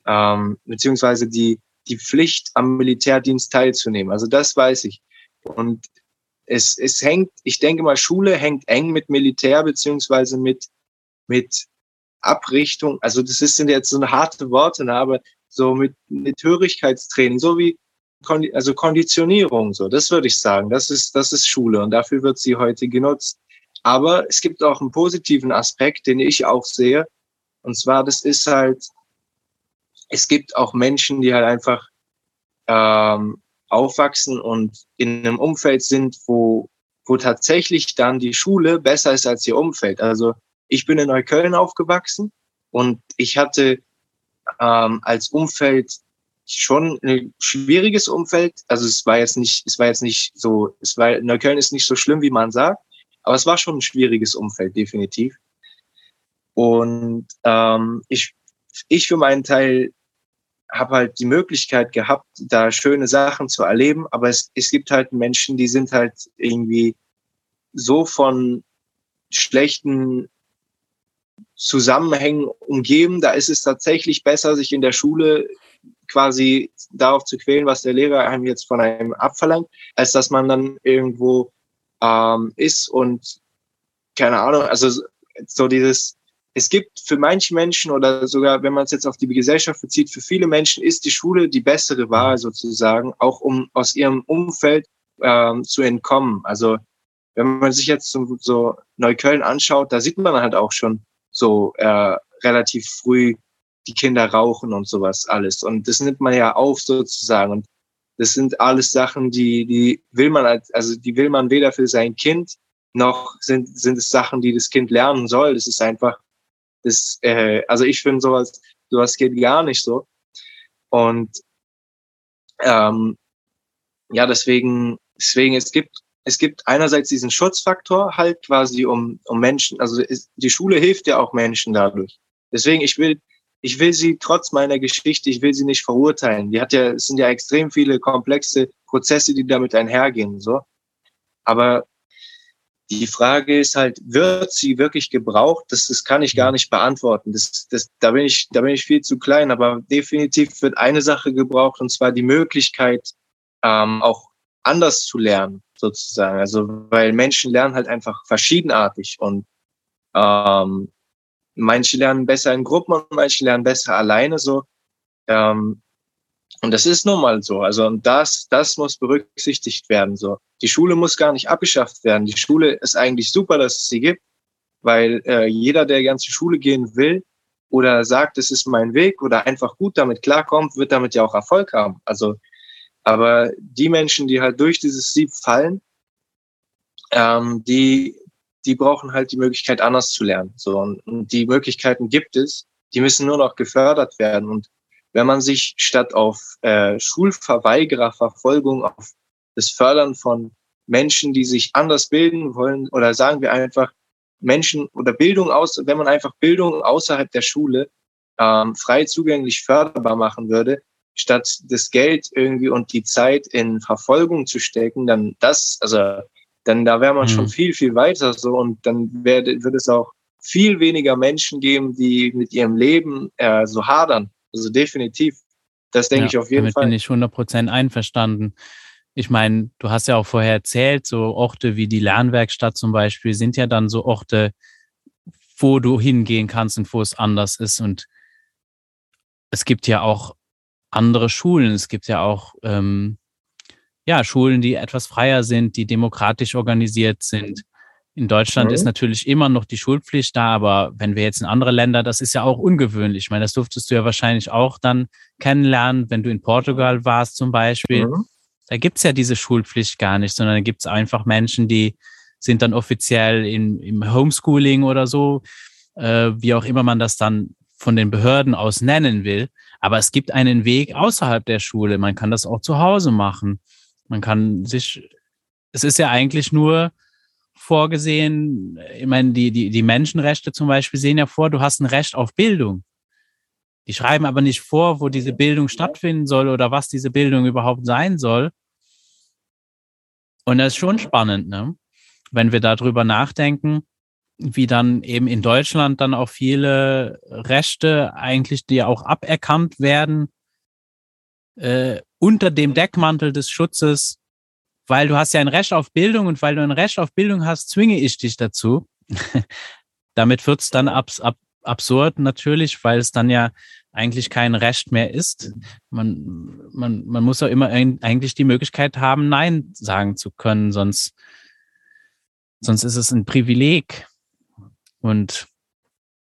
Ähm, beziehungsweise die, die Pflicht am Militärdienst teilzunehmen. Also das weiß ich. Und es, es hängt, ich denke mal, Schule hängt eng mit Militär beziehungsweise mit, mit Abrichtung. Also das sind jetzt so eine harte Worte, ne, aber so mit, mit Hörigkeitstraining, so wie also Konditionierung, so, das würde ich sagen. Das ist, das ist Schule und dafür wird sie heute genutzt. Aber es gibt auch einen positiven Aspekt, den ich auch sehe. Und zwar, das ist halt, es gibt auch Menschen, die halt einfach ähm, aufwachsen und in einem Umfeld sind, wo, wo tatsächlich dann die Schule besser ist als ihr Umfeld. Also ich bin in Neukölln aufgewachsen und ich hatte ähm, als Umfeld schon ein schwieriges Umfeld. Also es war jetzt nicht, es war jetzt nicht so, es war, Neukölln ist nicht so schlimm, wie man sagt, aber es war schon ein schwieriges Umfeld, definitiv. Und ähm, ich, ich für meinen Teil habe halt die Möglichkeit gehabt, da schöne Sachen zu erleben, aber es, es gibt halt Menschen, die sind halt irgendwie so von schlechten Zusammenhängen umgeben. Da ist es tatsächlich besser, sich in der Schule quasi darauf zu quälen, was der Lehrer einem jetzt von einem abverlangt, als dass man dann irgendwo ähm, ist und keine Ahnung, also so dieses, es gibt für manche Menschen oder sogar, wenn man es jetzt auf die Gesellschaft bezieht, für viele Menschen ist die Schule die bessere Wahl sozusagen, auch um aus ihrem Umfeld ähm, zu entkommen. Also wenn man sich jetzt so, so Neukölln anschaut, da sieht man halt auch schon so äh, relativ früh die Kinder rauchen und sowas alles. Und das nimmt man ja auf sozusagen. Und das sind alles Sachen, die, die will man, also die will man weder für sein Kind noch sind, sind es Sachen, die das Kind lernen soll. Das ist einfach, das, äh, also ich finde sowas, sowas geht gar nicht so. Und ähm, ja, deswegen, deswegen, es gibt, es gibt einerseits diesen Schutzfaktor halt quasi um, um Menschen, also ist, die Schule hilft ja auch Menschen dadurch. Deswegen, ich will, ich will sie trotz meiner Geschichte, ich will sie nicht verurteilen. Die hat ja, es sind ja extrem viele komplexe Prozesse, die damit einhergehen, so. Aber die Frage ist halt, wird sie wirklich gebraucht? Das, das kann ich gar nicht beantworten. Das, das, da bin ich, da bin ich viel zu klein. Aber definitiv wird eine Sache gebraucht und zwar die Möglichkeit, ähm, auch anders zu lernen, sozusagen. Also, weil Menschen lernen halt einfach verschiedenartig und ähm, manche lernen besser in Gruppen und manche lernen besser alleine so. Ähm, und das ist nun mal so. Also und das, das muss berücksichtigt werden. So, die Schule muss gar nicht abgeschafft werden. Die Schule ist eigentlich super, dass es sie gibt, weil äh, jeder, der ganz zur Schule gehen will oder sagt, es ist mein Weg oder einfach gut damit klarkommt, wird damit ja auch Erfolg haben. Also, aber die Menschen, die halt durch dieses Sieb fallen, ähm, die die brauchen halt die Möglichkeit, anders zu lernen. So, und, die Möglichkeiten gibt es, die müssen nur noch gefördert werden. Und wenn man sich statt auf äh, Schulverweigererverfolgung, auf das Fördern von Menschen, die sich anders bilden wollen, oder sagen wir einfach Menschen oder Bildung aus, wenn man einfach Bildung außerhalb der Schule ähm, frei zugänglich förderbar machen würde, statt das Geld irgendwie und die Zeit in Verfolgung zu stecken, dann das, also dann da wäre man mhm. schon viel, viel weiter so und dann wär, wird es auch viel weniger Menschen geben, die mit ihrem Leben äh, so hadern. Also definitiv. Das denke ja, ich auf jeden damit Fall. bin ich 100% einverstanden. Ich meine, du hast ja auch vorher erzählt, so Orte wie die Lernwerkstatt zum Beispiel sind ja dann so Orte, wo du hingehen kannst und wo es anders ist. Und es gibt ja auch andere Schulen. Es gibt ja auch ähm, ja, Schulen, die etwas freier sind, die demokratisch organisiert sind. In Deutschland mhm. ist natürlich immer noch die Schulpflicht da, aber wenn wir jetzt in andere Länder, das ist ja auch ungewöhnlich. Ich meine, das durftest du ja wahrscheinlich auch dann kennenlernen, wenn du in Portugal warst zum Beispiel. Mhm. Da gibt's ja diese Schulpflicht gar nicht, sondern da gibt's einfach Menschen, die sind dann offiziell in, im Homeschooling oder so, äh, wie auch immer man das dann von den Behörden aus nennen will. Aber es gibt einen Weg außerhalb der Schule. Man kann das auch zu Hause machen. Man kann sich, es ist ja eigentlich nur vorgesehen, ich meine, die, die, die Menschenrechte zum Beispiel sehen ja vor, du hast ein Recht auf Bildung. Die schreiben aber nicht vor, wo diese Bildung stattfinden soll oder was diese Bildung überhaupt sein soll. Und das ist schon spannend, ne? wenn wir darüber nachdenken, wie dann eben in Deutschland dann auch viele Rechte eigentlich, die auch aberkannt werden, äh, unter dem Deckmantel des Schutzes, weil du hast ja ein Recht auf Bildung und weil du ein Recht auf Bildung hast, zwinge ich dich dazu. [LAUGHS] Damit wird's dann abs ab absurd natürlich, weil es dann ja eigentlich kein Recht mehr ist. Man, man, man muss ja immer eigentlich die Möglichkeit haben, Nein sagen zu können, sonst, sonst ist es ein Privileg. Und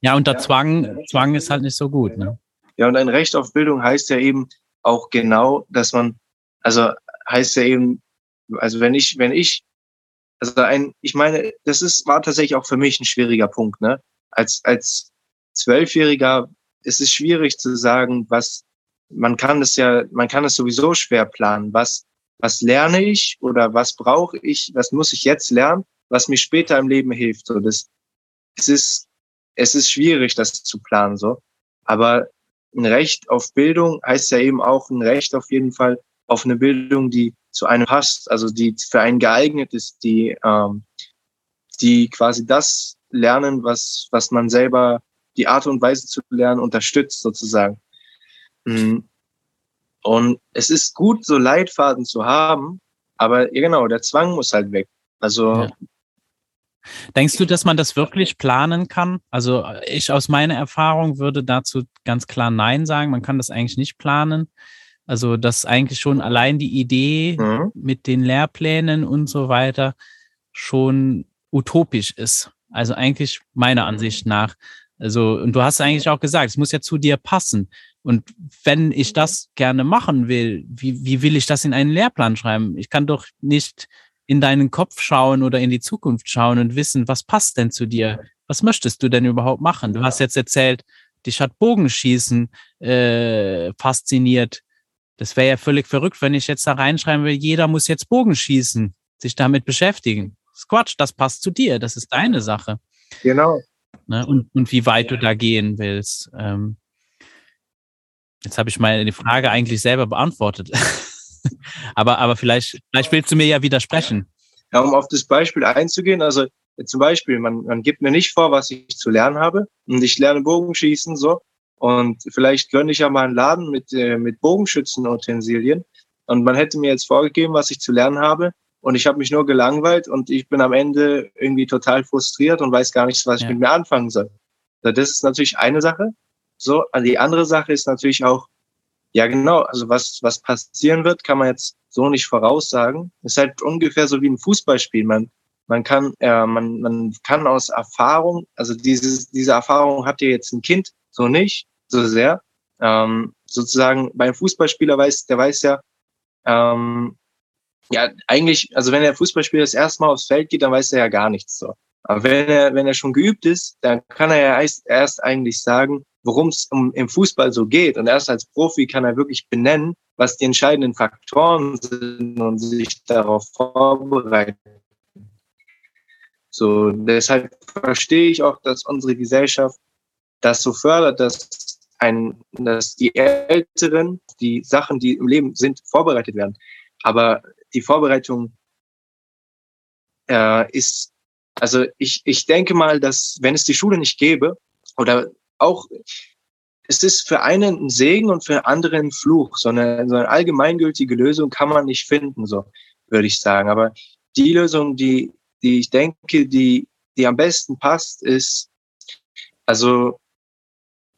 ja, unter Zwang, Zwang ist halt nicht so gut. Ne? Ja, und ein Recht auf Bildung heißt ja eben, auch genau, dass man, also heißt ja eben, also wenn ich, wenn ich, also ein, ich meine, das ist, war tatsächlich auch für mich ein schwieriger Punkt, ne? Als, als Zwölfjähriger ist es schwierig zu sagen, was, man kann es ja, man kann es sowieso schwer planen, was, was lerne ich oder was brauche ich, was muss ich jetzt lernen, was mir später im Leben hilft. So, das, es ist, es ist schwierig, das zu planen, so. Aber ein Recht auf Bildung heißt ja eben auch ein Recht auf jeden Fall auf eine Bildung, die zu einem passt, also die für einen geeignet ist, die, ähm, die quasi das lernen, was, was man selber, die Art und Weise zu lernen, unterstützt sozusagen. Mhm. Und es ist gut, so Leitfaden zu haben, aber genau, der Zwang muss halt weg. Also ja. Denkst du, dass man das wirklich planen kann? Also ich aus meiner Erfahrung würde dazu ganz klar Nein sagen. Man kann das eigentlich nicht planen. Also dass eigentlich schon allein die Idee mhm. mit den Lehrplänen und so weiter schon utopisch ist. Also eigentlich meiner Ansicht nach. Also, und du hast eigentlich auch gesagt, es muss ja zu dir passen. Und wenn ich das gerne machen will, wie, wie will ich das in einen Lehrplan schreiben? Ich kann doch nicht in deinen Kopf schauen oder in die Zukunft schauen und wissen, was passt denn zu dir? Was möchtest du denn überhaupt machen? Du hast jetzt erzählt, dich hat Bogenschießen äh, fasziniert. Das wäre ja völlig verrückt, wenn ich jetzt da reinschreiben will, jeder muss jetzt Bogenschießen, sich damit beschäftigen. Squatch, das passt zu dir, das ist deine Sache. Genau. Ne? Und, und wie weit du da gehen willst. Ähm, jetzt habe ich meine Frage eigentlich selber beantwortet. [LAUGHS] aber, aber vielleicht, vielleicht willst du mir ja widersprechen. Ja, um auf das Beispiel einzugehen, also zum Beispiel, man, man gibt mir nicht vor, was ich zu lernen habe und ich lerne Bogenschießen so und vielleicht gönne ich ja mal einen Laden mit, äh, mit Bogenschützenutensilien und man hätte mir jetzt vorgegeben, was ich zu lernen habe und ich habe mich nur gelangweilt und ich bin am Ende irgendwie total frustriert und weiß gar nicht, was ich ja. mit mir anfangen soll. Das ist natürlich eine Sache. So, die andere Sache ist natürlich auch, ja, genau. Also was, was passieren wird, kann man jetzt so nicht voraussagen. Ist halt ungefähr so wie ein Fußballspiel. Man, man kann, äh, man, man kann aus Erfahrung, also dieses, diese Erfahrung hat ja jetzt ein Kind so nicht, so sehr. Ähm, sozusagen beim Fußballspieler weiß, der weiß ja, ähm, ja, eigentlich, also wenn der Fußballspieler das erste Mal aufs Feld geht, dann weiß er ja gar nichts so. Aber wenn er, wenn er schon geübt ist, dann kann er ja erst, erst eigentlich sagen, worum es im Fußball so geht. Und erst als Profi kann er wirklich benennen, was die entscheidenden Faktoren sind und sich darauf vorbereiten. So, deshalb verstehe ich auch, dass unsere Gesellschaft das so fördert, dass, ein, dass die Älteren, die Sachen, die im Leben sind, vorbereitet werden. Aber die Vorbereitung äh, ist, also ich, ich denke mal, dass wenn es die Schule nicht gäbe, oder auch, es ist für einen ein Segen und für anderen ein Fluch. So eine, so eine allgemeingültige Lösung kann man nicht finden, so würde ich sagen. Aber die Lösung, die, die ich denke, die, die am besten passt, ist, also,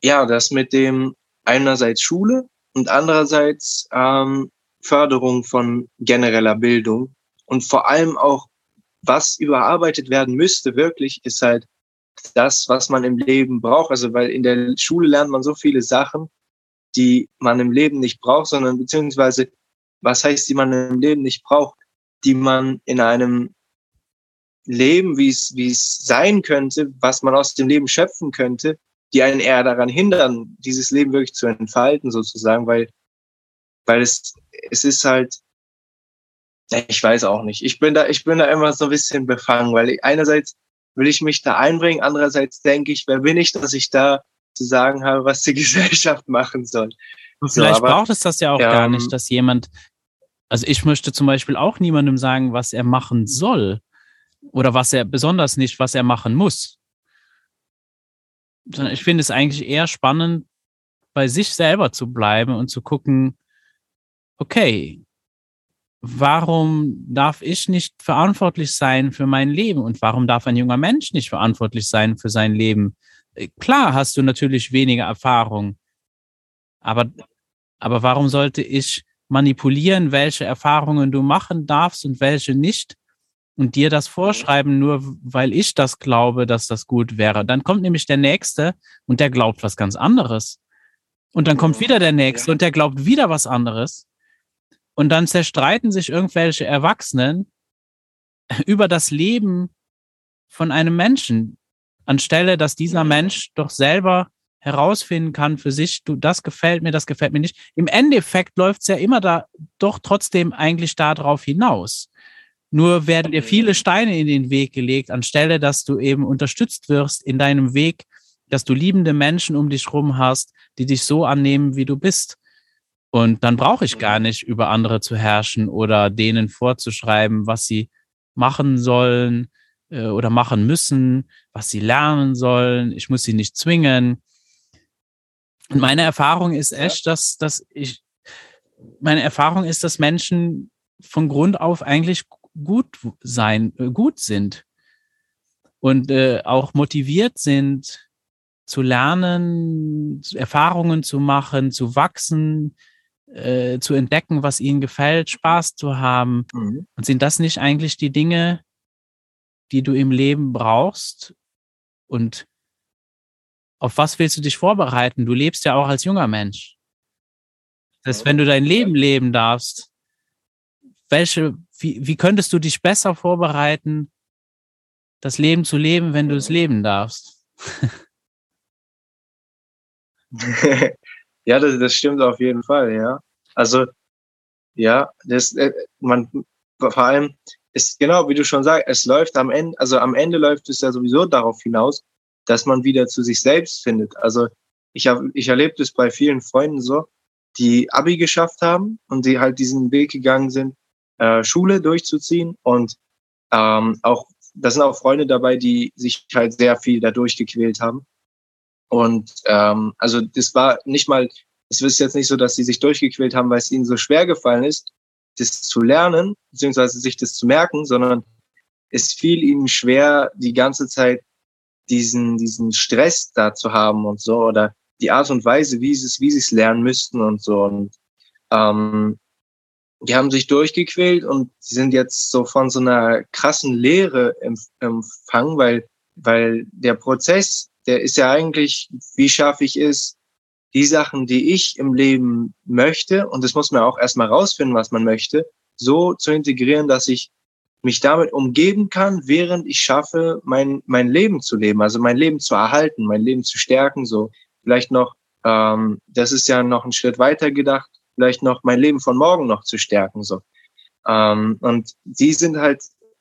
ja, das mit dem einerseits Schule und andererseits ähm, Förderung von genereller Bildung und vor allem auch, was überarbeitet werden müsste, wirklich, ist halt das, was man im Leben braucht. Also, weil in der Schule lernt man so viele Sachen, die man im Leben nicht braucht, sondern beziehungsweise, was heißt, die man im Leben nicht braucht, die man in einem Leben, wie es, wie es sein könnte, was man aus dem Leben schöpfen könnte, die einen eher daran hindern, dieses Leben wirklich zu entfalten, sozusagen, weil, weil es, es ist halt, ich weiß auch nicht. Ich bin da, ich bin da immer so ein bisschen befangen, weil einerseits will ich mich da einbringen, andererseits denke ich, wer bin ich, dass ich da zu sagen habe, was die [LAUGHS] Gesellschaft machen soll. Und vielleicht so, aber, braucht es das ja auch ja, gar nicht, dass jemand, also ich möchte zum Beispiel auch niemandem sagen, was er machen soll oder was er besonders nicht, was er machen muss. Sondern ich finde es eigentlich eher spannend, bei sich selber zu bleiben und zu gucken, okay, warum darf ich nicht verantwortlich sein für mein Leben und warum darf ein junger Mensch nicht verantwortlich sein für sein Leben? Äh, klar hast du natürlich weniger Erfahrung, aber, aber warum sollte ich manipulieren, welche Erfahrungen du machen darfst und welche nicht und dir das vorschreiben, nur weil ich das glaube, dass das gut wäre? Dann kommt nämlich der Nächste und der glaubt was ganz anderes. Und dann kommt wieder der Nächste und der glaubt wieder was anderes. Und dann zerstreiten sich irgendwelche Erwachsenen [LAUGHS] über das Leben von einem Menschen, anstelle dass dieser Mensch doch selber herausfinden kann für sich, du, das gefällt mir, das gefällt mir nicht. Im Endeffekt läuft es ja immer da doch trotzdem eigentlich darauf hinaus. Nur werden dir viele Steine in den Weg gelegt, anstelle dass du eben unterstützt wirst in deinem Weg, dass du liebende Menschen um dich rum hast, die dich so annehmen, wie du bist. Und dann brauche ich gar nicht über andere zu herrschen oder denen vorzuschreiben, was sie machen sollen äh, oder machen müssen, was sie lernen sollen. Ich muss sie nicht zwingen. Und meine Erfahrung ist echt, dass, dass ich, meine Erfahrung ist, dass Menschen von Grund auf eigentlich gut sein, äh, gut sind und äh, auch motiviert sind zu lernen, Erfahrungen zu machen, zu wachsen, äh, zu entdecken, was ihnen gefällt, Spaß zu haben. Mhm. Und sind das nicht eigentlich die Dinge, die du im Leben brauchst? Und auf was willst du dich vorbereiten? Du lebst ja auch als junger Mensch. Das heißt, wenn du dein Leben leben darfst, welche, wie, wie könntest du dich besser vorbereiten, das Leben zu leben, wenn du es leben darfst? [LAUGHS] [LAUGHS] Ja, das, das stimmt auf jeden Fall, ja. Also, ja, das, äh, man, vor allem ist genau, wie du schon sagst, es läuft am Ende, also am Ende läuft es ja sowieso darauf hinaus, dass man wieder zu sich selbst findet. Also ich habe, ich erlebe das bei vielen Freunden so, die Abi geschafft haben und die halt diesen Weg gegangen sind, äh, Schule durchzuziehen und ähm, auch, da sind auch Freunde dabei, die sich halt sehr viel dadurch gequält haben und ähm, also das war nicht mal, es ist jetzt nicht so, dass sie sich durchgequält haben, weil es ihnen so schwer gefallen ist, das zu lernen, beziehungsweise sich das zu merken, sondern es fiel ihnen schwer, die ganze Zeit diesen, diesen Stress da zu haben und so, oder die Art und Weise, wie sie es, wie sie es lernen müssten und so. Und ähm, die haben sich durchgequält und sie sind jetzt so von so einer krassen Lehre empfangen, weil, weil der Prozess der ist ja eigentlich, wie schaffe ich es, die Sachen, die ich im Leben möchte, und das muss man auch erstmal rausfinden, was man möchte, so zu integrieren, dass ich mich damit umgeben kann, während ich schaffe, mein, mein Leben zu leben, also mein Leben zu erhalten, mein Leben zu stärken, so vielleicht noch, ähm, das ist ja noch ein Schritt weiter gedacht, vielleicht noch mein Leben von morgen noch zu stärken, so. Ähm, und die sind halt,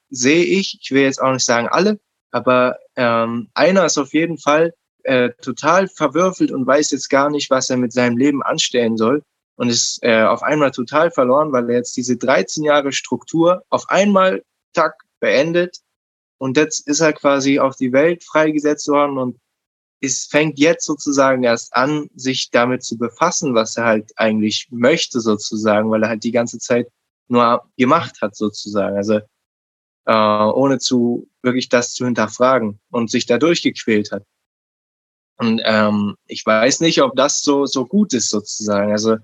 sehe ich, ich will jetzt auch nicht sagen alle, aber ähm, einer ist auf jeden Fall äh, total verwürfelt und weiß jetzt gar nicht, was er mit seinem Leben anstellen soll und ist äh, auf einmal total verloren, weil er jetzt diese 13 Jahre Struktur auf einmal tack beendet und jetzt ist er quasi auf die Welt freigesetzt worden und es fängt jetzt sozusagen erst an, sich damit zu befassen, was er halt eigentlich möchte sozusagen, weil er halt die ganze Zeit nur gemacht hat sozusagen. Also äh, ohne zu wirklich das zu hinterfragen und sich da durchgequält hat. Und ähm, ich weiß nicht, ob das so so gut ist sozusagen. Also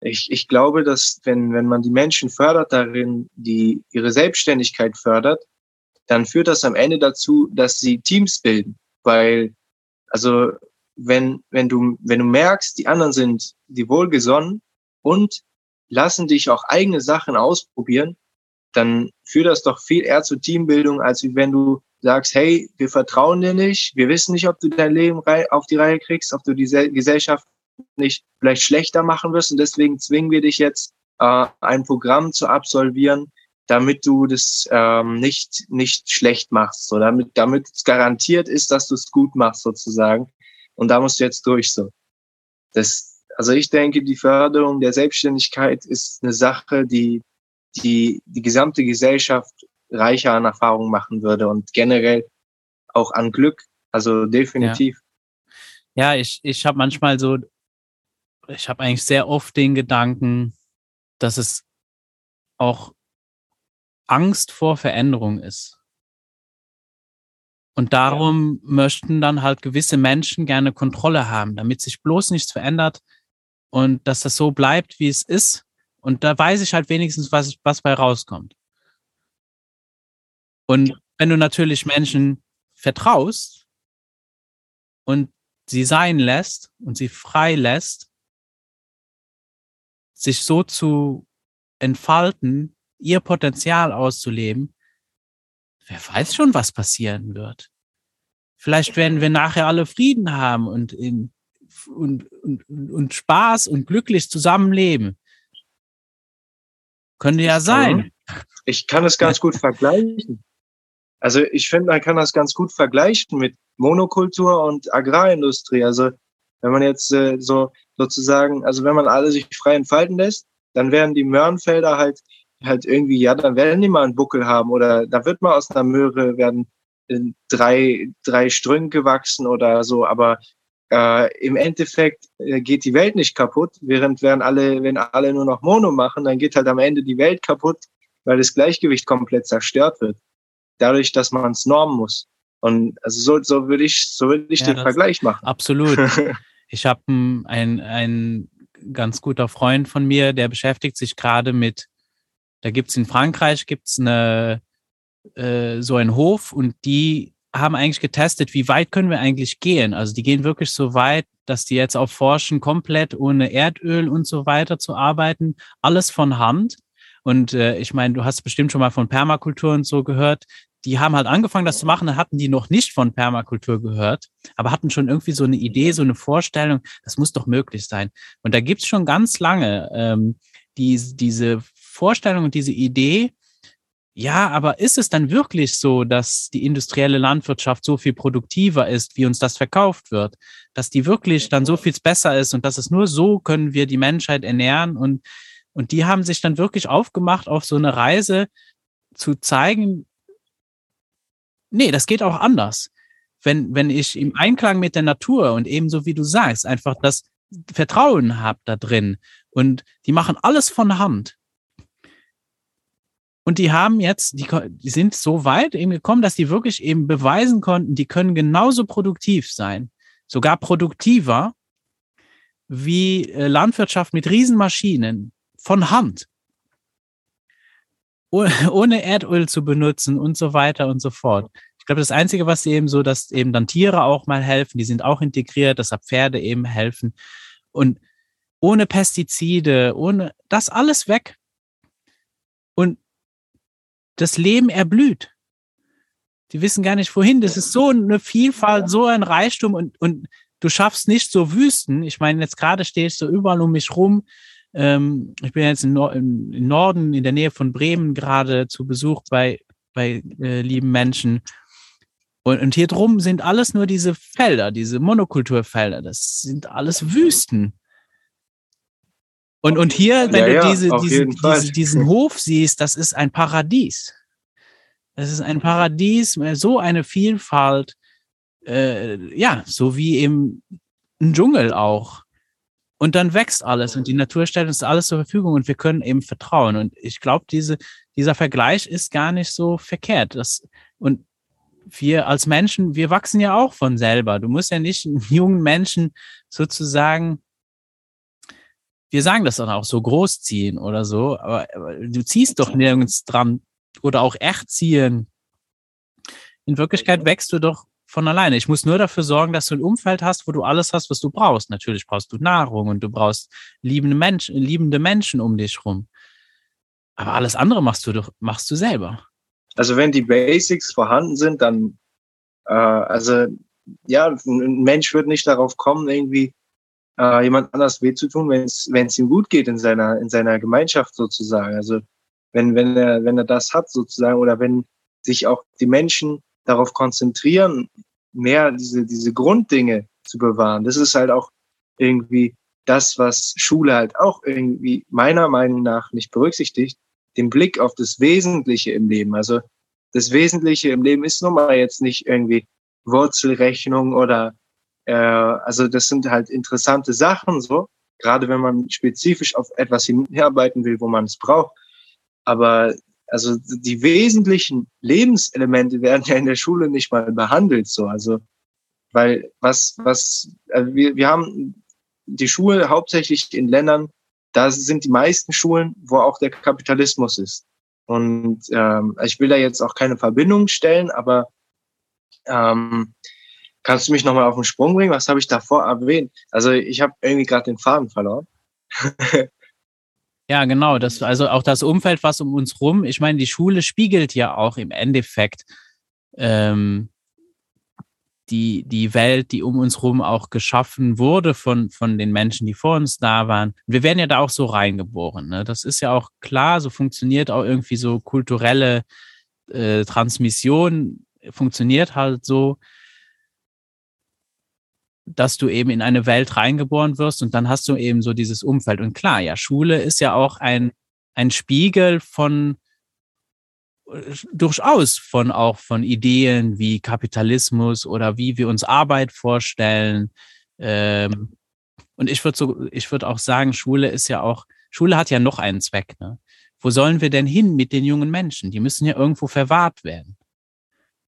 ich, ich glaube, dass wenn wenn man die Menschen fördert darin, die ihre Selbstständigkeit fördert, dann führt das am Ende dazu, dass sie Teams bilden, weil also wenn, wenn du, wenn du merkst, die anderen sind die wohlgesonnen und lassen dich auch eigene Sachen ausprobieren, dann führt das doch viel eher zur Teambildung, als wenn du sagst, hey, wir vertrauen dir nicht, wir wissen nicht, ob du dein Leben auf die Reihe kriegst, ob du die Gesellschaft nicht vielleicht schlechter machen wirst und deswegen zwingen wir dich jetzt, äh, ein Programm zu absolvieren, damit du das ähm, nicht, nicht schlecht machst, so damit, damit es garantiert ist, dass du es gut machst, sozusagen. Und da musst du jetzt durch, so. Das, also ich denke, die Förderung der Selbstständigkeit ist eine Sache, die, die, die gesamte Gesellschaft reicher an Erfahrung machen würde und generell auch an Glück. Also definitiv. Ja, ja ich, ich habe manchmal so, ich habe eigentlich sehr oft den Gedanken, dass es auch Angst vor Veränderung ist. Und darum ja. möchten dann halt gewisse Menschen gerne Kontrolle haben, damit sich bloß nichts verändert und dass das so bleibt, wie es ist. Und da weiß ich halt wenigstens, was, was bei rauskommt. Und wenn du natürlich Menschen vertraust und sie sein lässt und sie frei lässt, sich so zu entfalten, ihr Potenzial auszuleben, wer weiß schon, was passieren wird. Vielleicht werden wir nachher alle Frieden haben und, in, und, und, und Spaß und glücklich zusammenleben. Könnte ja sein. Ich kann es ganz gut vergleichen. Also ich finde, man kann das ganz gut vergleichen mit Monokultur und Agrarindustrie. Also wenn man jetzt äh, so sozusagen, also wenn man alle sich frei entfalten lässt, dann werden die Möhrenfelder halt halt irgendwie, ja, dann werden die mal einen Buckel haben oder da wird mal aus einer Möhre werden drei, drei Strünke wachsen oder so, aber äh, im Endeffekt äh, geht die Welt nicht kaputt, während werden alle, wenn alle nur noch Mono machen, dann geht halt am Ende die Welt kaputt, weil das Gleichgewicht komplett zerstört wird. Dadurch, dass man es normen muss. Und also so, so würde ich, so würde ich ja, den Vergleich machen. Absolut. [LAUGHS] ich habe ein, ein ganz guter Freund von mir, der beschäftigt sich gerade mit da gibt's in Frankreich gibt's eine, äh, so einen Hof und die haben eigentlich getestet, wie weit können wir eigentlich gehen. Also die gehen wirklich so weit, dass die jetzt auch forschen, komplett ohne Erdöl und so weiter zu arbeiten, alles von Hand. Und äh, ich meine, du hast bestimmt schon mal von Permakultur und so gehört. Die haben halt angefangen, das zu machen, dann hatten die noch nicht von Permakultur gehört, aber hatten schon irgendwie so eine Idee, so eine Vorstellung, das muss doch möglich sein. Und da gibt's schon ganz lange ähm, die, diese Vorstellung und diese Idee, ja, aber ist es dann wirklich so, dass die industrielle Landwirtschaft so viel produktiver ist, wie uns das verkauft wird? Dass die wirklich dann so viel besser ist und dass es nur so können wir die Menschheit ernähren und, und die haben sich dann wirklich aufgemacht auf so eine Reise zu zeigen, nee, das geht auch anders. Wenn, wenn ich im Einklang mit der Natur und ebenso wie du sagst, einfach das Vertrauen habe da drin und die machen alles von Hand, und die haben jetzt, die, die sind so weit eben gekommen, dass die wirklich eben beweisen konnten, die können genauso produktiv sein, sogar produktiver wie äh, Landwirtschaft mit Riesenmaschinen von Hand, [LAUGHS] ohne Erdöl zu benutzen und so weiter und so fort. Ich glaube, das Einzige, was eben so, dass eben dann Tiere auch mal helfen, die sind auch integriert, dass Pferde eben helfen und ohne Pestizide, ohne das alles weg. Das Leben erblüht. Die wissen gar nicht wohin. Das ist so eine Vielfalt, so ein Reichtum und, und du schaffst nicht so Wüsten. Ich meine, jetzt gerade stehst du überall um mich rum. Ähm, ich bin jetzt im, Nor im, Norden, in der Nähe von Bremen, gerade zu Besuch bei, bei äh, lieben Menschen. Und, und hier drum sind alles nur diese Felder, diese Monokulturfelder. Das sind alles Wüsten. Und, und hier, wenn ja, du diese, ja, diese, diese, diesen Hof siehst, das ist ein Paradies. Das ist ein Paradies, so eine Vielfalt, äh, ja, so wie im Dschungel auch. Und dann wächst alles und die Natur stellt uns alles zur Verfügung und wir können eben vertrauen. Und ich glaube, diese, dieser Vergleich ist gar nicht so verkehrt. Das, und wir als Menschen, wir wachsen ja auch von selber. Du musst ja nicht einen jungen Menschen sozusagen, wir sagen das dann auch so großziehen oder so, aber, aber du ziehst doch nirgends dran oder auch erziehen. In Wirklichkeit wächst du doch von alleine. Ich muss nur dafür sorgen, dass du ein Umfeld hast, wo du alles hast, was du brauchst. Natürlich brauchst du Nahrung und du brauchst liebende Menschen, liebende Menschen um dich rum. Aber alles andere machst du doch, machst du selber. Also wenn die Basics vorhanden sind, dann, äh, also ja, ein Mensch wird nicht darauf kommen, irgendwie äh, jemand anders weh zu tun, wenn es ihm gut geht in seiner in seiner Gemeinschaft sozusagen. Also wenn wenn er wenn er das hat sozusagen oder wenn sich auch die Menschen darauf konzentrieren, mehr diese, diese Grunddinge zu bewahren. Das ist halt auch irgendwie das, was Schule halt auch irgendwie meiner Meinung nach nicht berücksichtigt, den Blick auf das Wesentliche im Leben. Also das Wesentliche im Leben ist nun mal jetzt nicht irgendwie Wurzelrechnung oder äh, also das sind halt interessante Sachen so, gerade wenn man spezifisch auf etwas hinarbeiten will, wo man es braucht. Aber also die wesentlichen Lebenselemente werden ja in der Schule nicht mal behandelt, so. Also, weil was, was, also wir, wir haben die Schule hauptsächlich in Ländern, da sind die meisten Schulen, wo auch der Kapitalismus ist. Und ähm, ich will da jetzt auch keine Verbindung stellen, aber ähm, kannst du mich nochmal auf den Sprung bringen? Was habe ich davor erwähnt? Also ich habe irgendwie gerade den Faden verloren. Ja, genau. Das, also auch das Umfeld, was um uns rum, ich meine, die Schule spiegelt ja auch im Endeffekt ähm, die, die Welt, die um uns rum auch geschaffen wurde von, von den Menschen, die vor uns da waren. Wir werden ja da auch so reingeboren. Ne? Das ist ja auch klar, so funktioniert auch irgendwie so kulturelle äh, Transmission, funktioniert halt so dass du eben in eine Welt reingeboren wirst und dann hast du eben so dieses Umfeld. Und klar, ja, Schule ist ja auch ein, ein Spiegel von durchaus von auch von Ideen wie Kapitalismus oder wie wir uns Arbeit vorstellen. Ähm, und ich würde so, ich würde auch sagen, Schule ist ja auch, Schule hat ja noch einen Zweck. Ne? Wo sollen wir denn hin mit den jungen Menschen? Die müssen ja irgendwo verwahrt werden.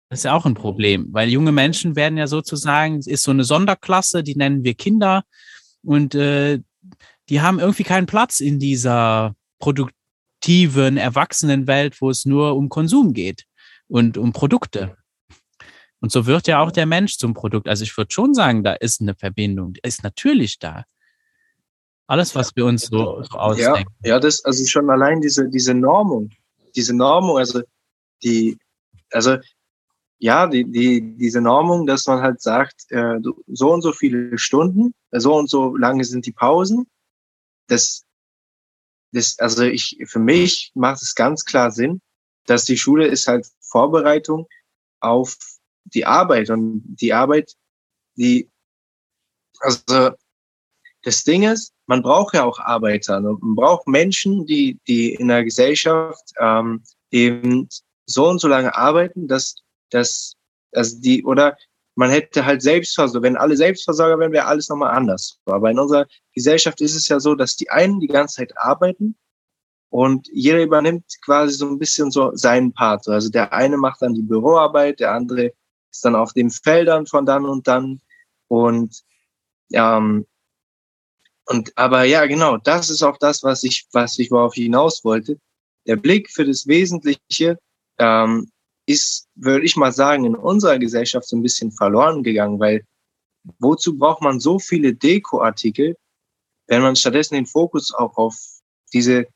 Das ist ja auch ein Problem, weil junge Menschen werden ja sozusagen, ist so eine Sonderklasse, die nennen wir Kinder und äh, die haben irgendwie keinen Platz in dieser produktiven, erwachsenen Welt, wo es nur um Konsum geht und um Produkte. Und so wird ja auch der Mensch zum Produkt. Also ich würde schon sagen, da ist eine Verbindung, die ist natürlich da. Alles, was wir uns so, so ausdenken. Ja, ja, das, also schon allein diese, diese Normung, diese Normung, also die, also ja, die, die, diese Normung, dass man halt sagt, äh, so und so viele Stunden, so und so lange sind die Pausen, das, das, also ich, für mich macht es ganz klar Sinn, dass die Schule ist halt Vorbereitung auf die Arbeit und die Arbeit, die, also das Ding ist, man braucht ja auch Arbeiter, ne? man braucht Menschen, die, die in der Gesellschaft ähm, eben so und so lange arbeiten, dass dass, dass die, oder man hätte halt Selbstversorger, wenn alle Selbstversorger wären, wäre alles nochmal anders. Aber in unserer Gesellschaft ist es ja so, dass die einen die ganze Zeit arbeiten und jeder übernimmt quasi so ein bisschen so seinen Part. Also der eine macht dann die Büroarbeit, der andere ist dann auf den Feldern von dann und dann und ähm, und aber ja, genau, das ist auch das, was ich, was ich worauf ich hinaus wollte. Der Blick für das Wesentliche ähm, ist, würde ich mal sagen, in unserer Gesellschaft so ein bisschen verloren gegangen, weil wozu braucht man so viele Dekoartikel, wenn man stattdessen den Fokus auch auf diese,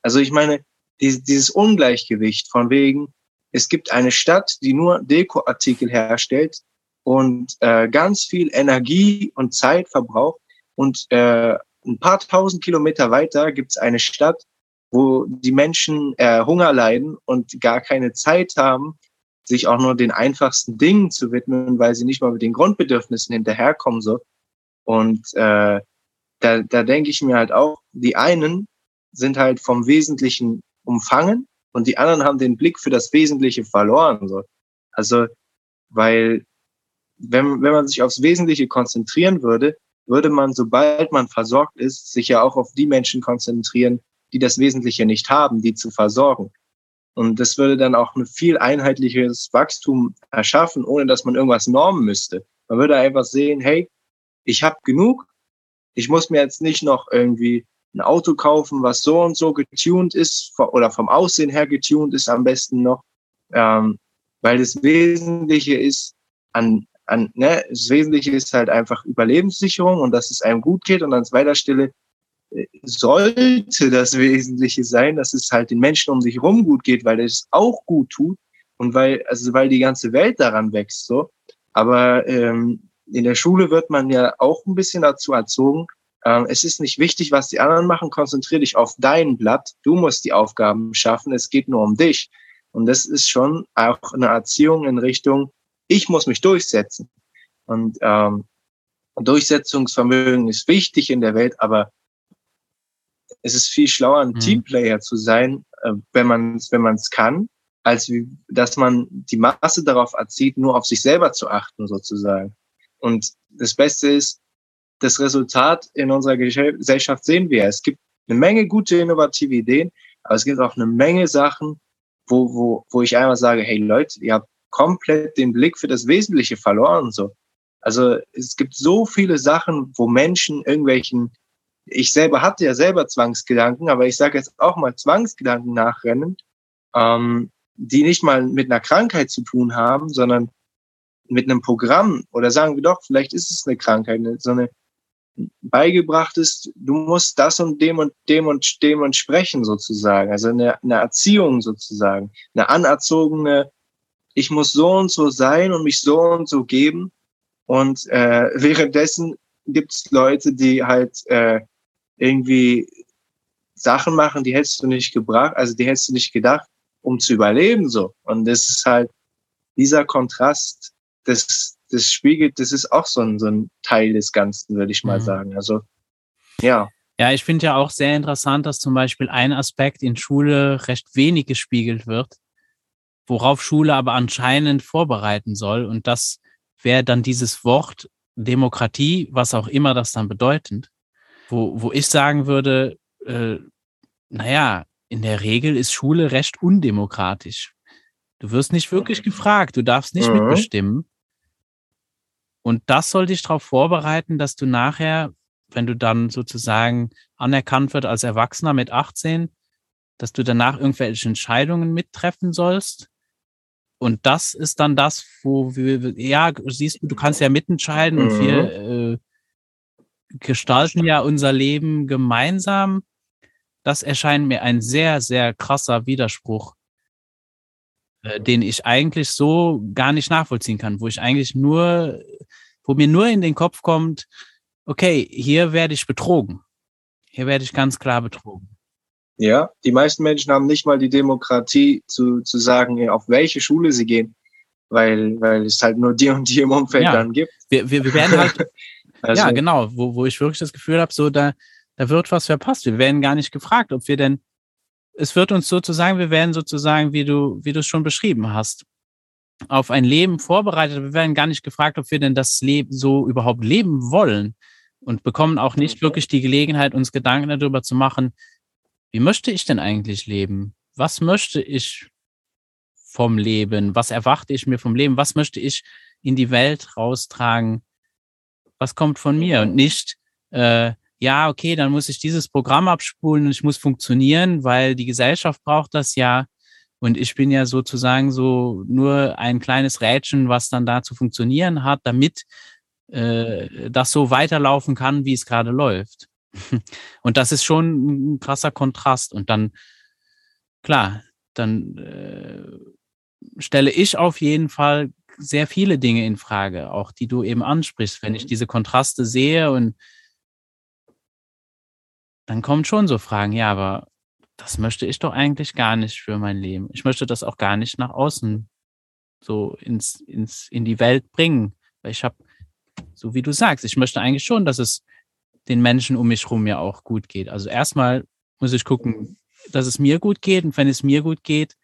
also ich meine, dieses, Ungleichgewicht von wegen, es gibt eine Stadt, die nur Dekoartikel herstellt und äh, ganz viel Energie und Zeit verbraucht und äh, ein paar tausend Kilometer weiter gibt es eine Stadt, wo die Menschen äh, Hunger leiden und gar keine Zeit haben, sich auch nur den einfachsten Dingen zu widmen, weil sie nicht mal mit den Grundbedürfnissen hinterherkommen so. Und äh, da, da denke ich mir halt auch, die einen sind halt vom Wesentlichen umfangen und die anderen haben den Blick für das Wesentliche verloren. So. Also, weil wenn, wenn man sich aufs Wesentliche konzentrieren würde, würde man, sobald man versorgt ist, sich ja auch auf die Menschen konzentrieren, die das Wesentliche nicht haben, die zu versorgen. Und das würde dann auch ein viel einheitliches Wachstum erschaffen, ohne dass man irgendwas normen müsste. Man würde einfach sehen, hey, ich habe genug, ich muss mir jetzt nicht noch irgendwie ein Auto kaufen, was so und so getuned ist oder vom Aussehen her getuned ist am besten noch, ähm, weil das Wesentliche ist an, an ne, das Wesentliche ist halt einfach Überlebenssicherung und dass es einem gut geht und an zweiter Stelle sollte das Wesentliche sein, dass es halt den Menschen um sich herum gut geht, weil es auch gut tut und weil, also weil die ganze Welt daran wächst, so. Aber ähm, in der Schule wird man ja auch ein bisschen dazu erzogen, ähm, es ist nicht wichtig, was die anderen machen, konzentriere dich auf dein Blatt, du musst die Aufgaben schaffen, es geht nur um dich. Und das ist schon auch eine Erziehung in Richtung, ich muss mich durchsetzen. Und ähm, Durchsetzungsvermögen ist wichtig in der Welt, aber es ist viel schlauer, ein mhm. Teamplayer zu sein, äh, wenn man es wenn man's kann, als wie, dass man die Masse darauf erzieht, nur auf sich selber zu achten, sozusagen. Und das Beste ist, das Resultat in unserer Gesellschaft sehen wir. Es gibt eine Menge gute, innovative Ideen, aber es gibt auch eine Menge Sachen, wo, wo, wo ich einmal sage, hey Leute, ihr habt komplett den Blick für das Wesentliche verloren, so. Also es gibt so viele Sachen, wo Menschen irgendwelchen ich selber hatte ja selber Zwangsgedanken, aber ich sage jetzt auch mal Zwangsgedanken nachrennen, ähm, die nicht mal mit einer Krankheit zu tun haben, sondern mit einem Programm. Oder sagen wir doch, vielleicht ist es eine Krankheit, so eine beigebracht ist, du musst das und dem und dem und dem und sprechen sozusagen, also eine, eine Erziehung sozusagen, eine anerzogene, ich muss so und so sein und mich so und so geben. Und äh, währenddessen gibt es Leute, die halt äh, irgendwie Sachen machen, die hättest du nicht gebracht, also die hättest du nicht gedacht, um zu überleben so. Und das ist halt dieser Kontrast, das, das spiegelt, das ist auch so ein, so ein Teil des Ganzen, würde ich mal mhm. sagen. Also ja. Ja, ich finde ja auch sehr interessant, dass zum Beispiel ein Aspekt in Schule recht wenig gespiegelt wird, worauf Schule aber anscheinend vorbereiten soll. Und das wäre dann dieses Wort Demokratie, was auch immer das dann bedeutend wo, wo ich sagen würde, äh, naja, in der Regel ist Schule recht undemokratisch. Du wirst nicht wirklich gefragt, du darfst nicht mhm. mitbestimmen. Und das soll dich darauf vorbereiten, dass du nachher, wenn du dann sozusagen anerkannt wird als Erwachsener mit 18, dass du danach irgendwelche Entscheidungen mittreffen sollst. Und das ist dann das, wo wir, ja, siehst du, du kannst ja mitentscheiden mhm. und wir mhm. äh, gestalten ja unser Leben gemeinsam. Das erscheint mir ein sehr, sehr krasser Widerspruch, äh, den ich eigentlich so gar nicht nachvollziehen kann, wo ich eigentlich nur, wo mir nur in den Kopf kommt, okay, hier werde ich betrogen. Hier werde ich ganz klar betrogen. Ja, die meisten Menschen haben nicht mal die Demokratie zu, zu sagen, auf welche Schule sie gehen, weil, weil es halt nur die und die im Umfeld ja, dann gibt. Wir, wir, wir werden halt, [LAUGHS] Also, ja, genau, wo, wo ich wirklich das Gefühl habe, so da, da wird was verpasst. Wir werden gar nicht gefragt, ob wir denn, es wird uns sozusagen, wir werden sozusagen, wie du, wie du es schon beschrieben hast, auf ein Leben vorbereitet. Wir werden gar nicht gefragt, ob wir denn das Leben so überhaupt leben wollen und bekommen auch nicht wirklich die Gelegenheit, uns Gedanken darüber zu machen, wie möchte ich denn eigentlich leben? Was möchte ich vom Leben? Was erwarte ich mir vom Leben? Was möchte ich in die Welt raustragen? Was kommt von mir und nicht, äh, ja, okay, dann muss ich dieses Programm abspulen und ich muss funktionieren, weil die Gesellschaft braucht das ja. Und ich bin ja sozusagen so nur ein kleines Rädchen, was dann da zu funktionieren hat, damit äh, das so weiterlaufen kann, wie es gerade läuft. [LAUGHS] Und das ist schon ein krasser Kontrast. Und dann, klar, dann äh, stelle ich auf jeden Fall sehr viele Dinge in Frage, auch die du eben ansprichst. Wenn ich mhm. diese Kontraste sehe und dann kommen schon so Fragen, ja, aber das möchte ich doch eigentlich gar nicht für mein Leben. Ich möchte das auch gar nicht nach außen so ins, ins, in die Welt bringen. Weil ich habe, so wie du sagst, ich möchte eigentlich schon, dass es den Menschen um mich herum ja auch gut geht. Also erstmal muss ich gucken, dass es mir gut geht und wenn es mir gut geht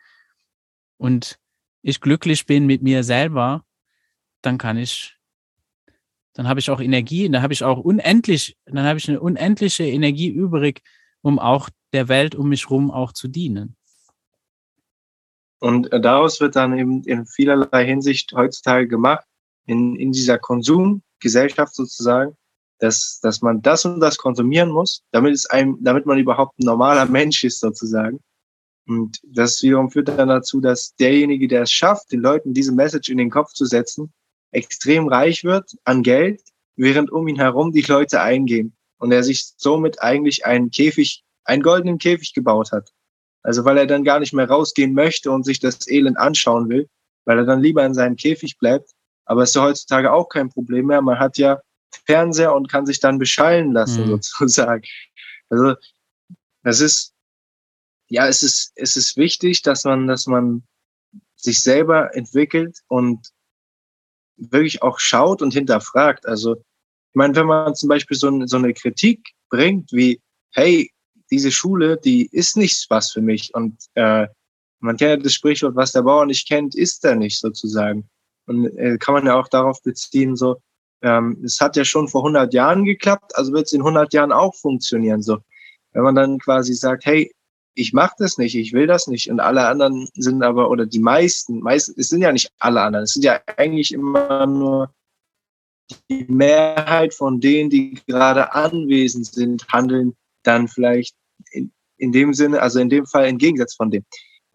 und ich glücklich bin mit mir selber, dann kann ich, dann habe ich auch Energie, dann habe ich auch unendlich, dann habe ich eine unendliche Energie übrig, um auch der Welt um mich herum auch zu dienen. Und daraus wird dann eben in vielerlei Hinsicht heutzutage gemacht, in, in dieser Konsumgesellschaft sozusagen, dass, dass man das und das konsumieren muss, damit es einem, damit man überhaupt ein normaler Mensch ist sozusagen. Und das wiederum führt dann dazu, dass derjenige, der es schafft, den Leuten diese Message in den Kopf zu setzen, extrem reich wird an Geld, während um ihn herum die Leute eingehen. Und er sich somit eigentlich einen Käfig, einen goldenen Käfig gebaut hat. Also weil er dann gar nicht mehr rausgehen möchte und sich das Elend anschauen will, weil er dann lieber in seinem Käfig bleibt. Aber es ist ja heutzutage auch kein Problem mehr. Man hat ja Fernseher und kann sich dann beschallen lassen, mhm. [LAUGHS] sozusagen. Also das ist, ja, es ist, es ist wichtig, dass man, dass man sich selber entwickelt und wirklich auch schaut und hinterfragt. Also, ich meine, wenn man zum Beispiel so, so eine Kritik bringt, wie, hey, diese Schule, die ist nichts was für mich. Und äh, man kennt ja das Sprichwort, was der Bauer nicht kennt, ist er nicht sozusagen. Und äh, kann man ja auch darauf beziehen, so, ähm, es hat ja schon vor 100 Jahren geklappt, also wird es in 100 Jahren auch funktionieren. So, wenn man dann quasi sagt, hey, ich mache das nicht, ich will das nicht, und alle anderen sind aber oder die meisten, meisten, es sind ja nicht alle anderen, es sind ja eigentlich immer nur die Mehrheit von denen, die gerade anwesend sind, handeln dann vielleicht in, in dem Sinne, also in dem Fall im Gegensatz von dem,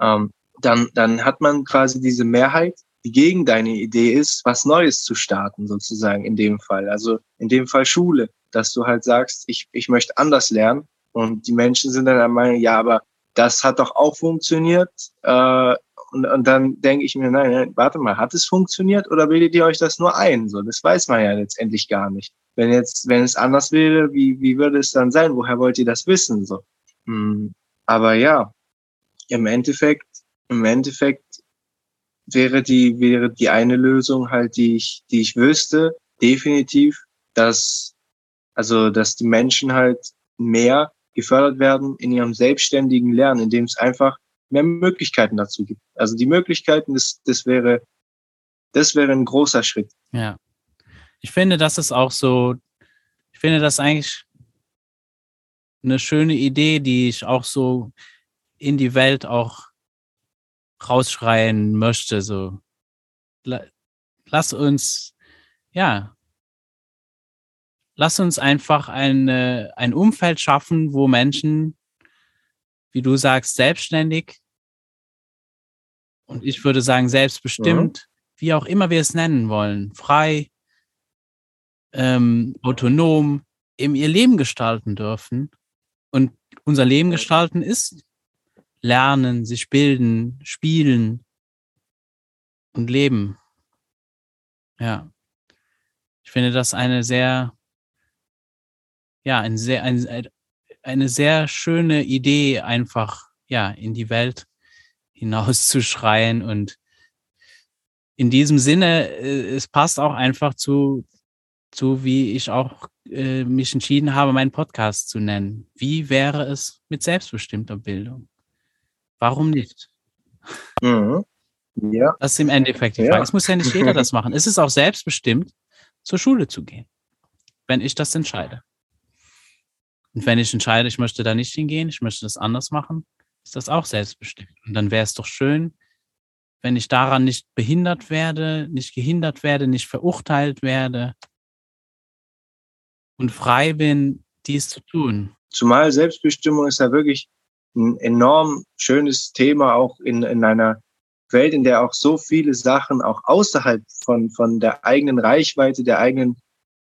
ähm, dann, dann hat man quasi diese Mehrheit, die gegen deine Idee ist, was Neues zu starten, sozusagen in dem Fall. Also in dem Fall Schule, dass du halt sagst, ich, ich möchte anders lernen. Und die Menschen sind dann der Meinung, ja, aber das hat doch auch funktioniert. Äh, und, und dann denke ich mir, nein, nein, warte mal, hat es funktioniert oder bildet ihr euch das nur ein? So, das weiß man ja letztendlich gar nicht. Wenn jetzt, wenn es anders wäre, wie, wie würde es dann sein? Woher wollt ihr das wissen? So. Hm, aber ja, im Endeffekt, im Endeffekt wäre die, wäre die eine Lösung halt, die ich, die ich wüsste, definitiv, dass, also, dass die Menschen halt mehr gefördert werden in ihrem selbstständigen Lernen, indem es einfach mehr Möglichkeiten dazu gibt. Also die Möglichkeiten, das, das wäre, das wäre ein großer Schritt. Ja. Ich finde, das ist auch so, ich finde das eigentlich eine schöne Idee, die ich auch so in die Welt auch rausschreien möchte. So, lass uns, ja, lass uns einfach eine, ein Umfeld schaffen, wo Menschen, wie du sagst, selbstständig und ich würde sagen selbstbestimmt, mhm. wie auch immer wir es nennen wollen, frei, ähm, autonom, eben ihr Leben gestalten dürfen und unser Leben gestalten ist lernen, sich bilden, spielen und leben. Ja. Ich finde das eine sehr, ja, ein sehr, ein, eine sehr schöne Idee, einfach, ja, in die Welt hinauszuschreien und in diesem Sinne, äh, es passt auch einfach zu, zu wie ich auch äh, mich entschieden habe, meinen Podcast zu nennen. Wie wäre es mit selbstbestimmter Bildung? Warum nicht? Mhm. Ja. Das ist im Endeffekt die Frage. Ja. Es muss ja nicht jeder das machen. Es ist auch selbstbestimmt, zur Schule zu gehen, wenn ich das entscheide. Und wenn ich entscheide, ich möchte da nicht hingehen, ich möchte das anders machen, ist das auch selbstbestimmt. Und dann wäre es doch schön, wenn ich daran nicht behindert werde, nicht gehindert werde, nicht verurteilt werde und frei bin, dies zu tun. Zumal Selbstbestimmung ist ja wirklich ein enorm schönes Thema auch in, in einer Welt, in der auch so viele Sachen auch außerhalb von, von der eigenen Reichweite, der eigenen,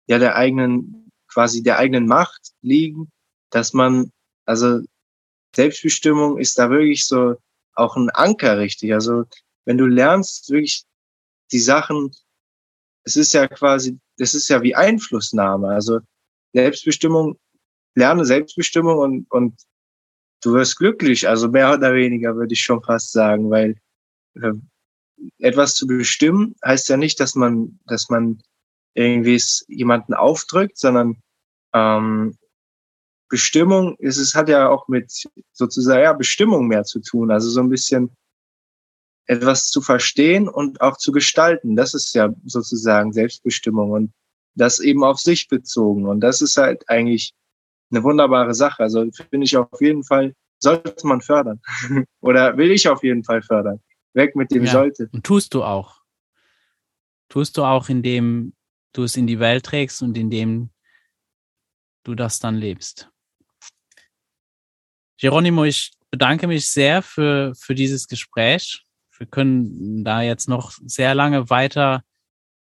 ja, der eigenen, quasi der eigenen Macht liegen, dass man, also Selbstbestimmung ist da wirklich so auch ein Anker richtig. Also wenn du lernst wirklich die Sachen, es ist ja quasi, das ist ja wie Einflussnahme. Also Selbstbestimmung, lerne Selbstbestimmung und, und du wirst glücklich, also mehr oder weniger würde ich schon fast sagen, weil äh, etwas zu bestimmen heißt ja nicht, dass man, dass man irgendwie es jemanden aufdrückt, sondern ähm, Bestimmung ist, es hat ja auch mit sozusagen ja, Bestimmung mehr zu tun. Also so ein bisschen etwas zu verstehen und auch zu gestalten. Das ist ja sozusagen Selbstbestimmung und das eben auf sich bezogen. Und das ist halt eigentlich eine wunderbare Sache. Also finde ich auf jeden Fall, sollte man fördern. [LAUGHS] Oder will ich auf jeden Fall fördern. Weg mit dem ja, sollte. Und tust du auch. Tust du auch, indem du es in die Welt trägst und indem du das dann lebst. Geronimo, ich bedanke mich sehr für, für dieses Gespräch. Wir können da jetzt noch sehr lange weiter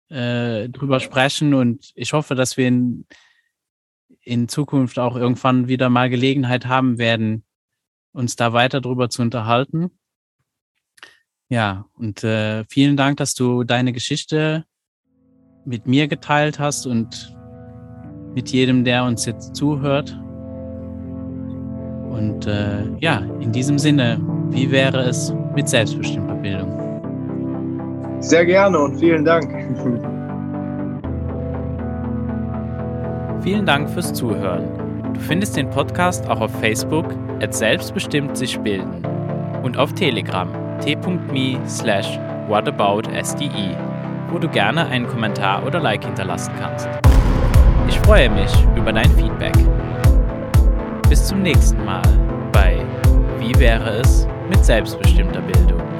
äh, drüber sprechen und ich hoffe, dass wir in, in Zukunft auch irgendwann wieder mal Gelegenheit haben werden, uns da weiter drüber zu unterhalten. Ja, und äh, vielen Dank, dass du deine Geschichte mit mir geteilt hast und mit jedem, der uns jetzt zuhört. Und äh, ja, in diesem Sinne, wie wäre es mit selbstbestimmter Bildung? Sehr gerne und vielen Dank. [LAUGHS] Vielen Dank fürs Zuhören. Du findest den Podcast auch auf Facebook at selbstbestimmt sich bilden und auf Telegram t.me slash whataboutsde, wo du gerne einen Kommentar oder Like hinterlassen kannst. Ich freue mich über dein Feedback. Bis zum nächsten Mal bei Wie wäre es mit selbstbestimmter Bildung?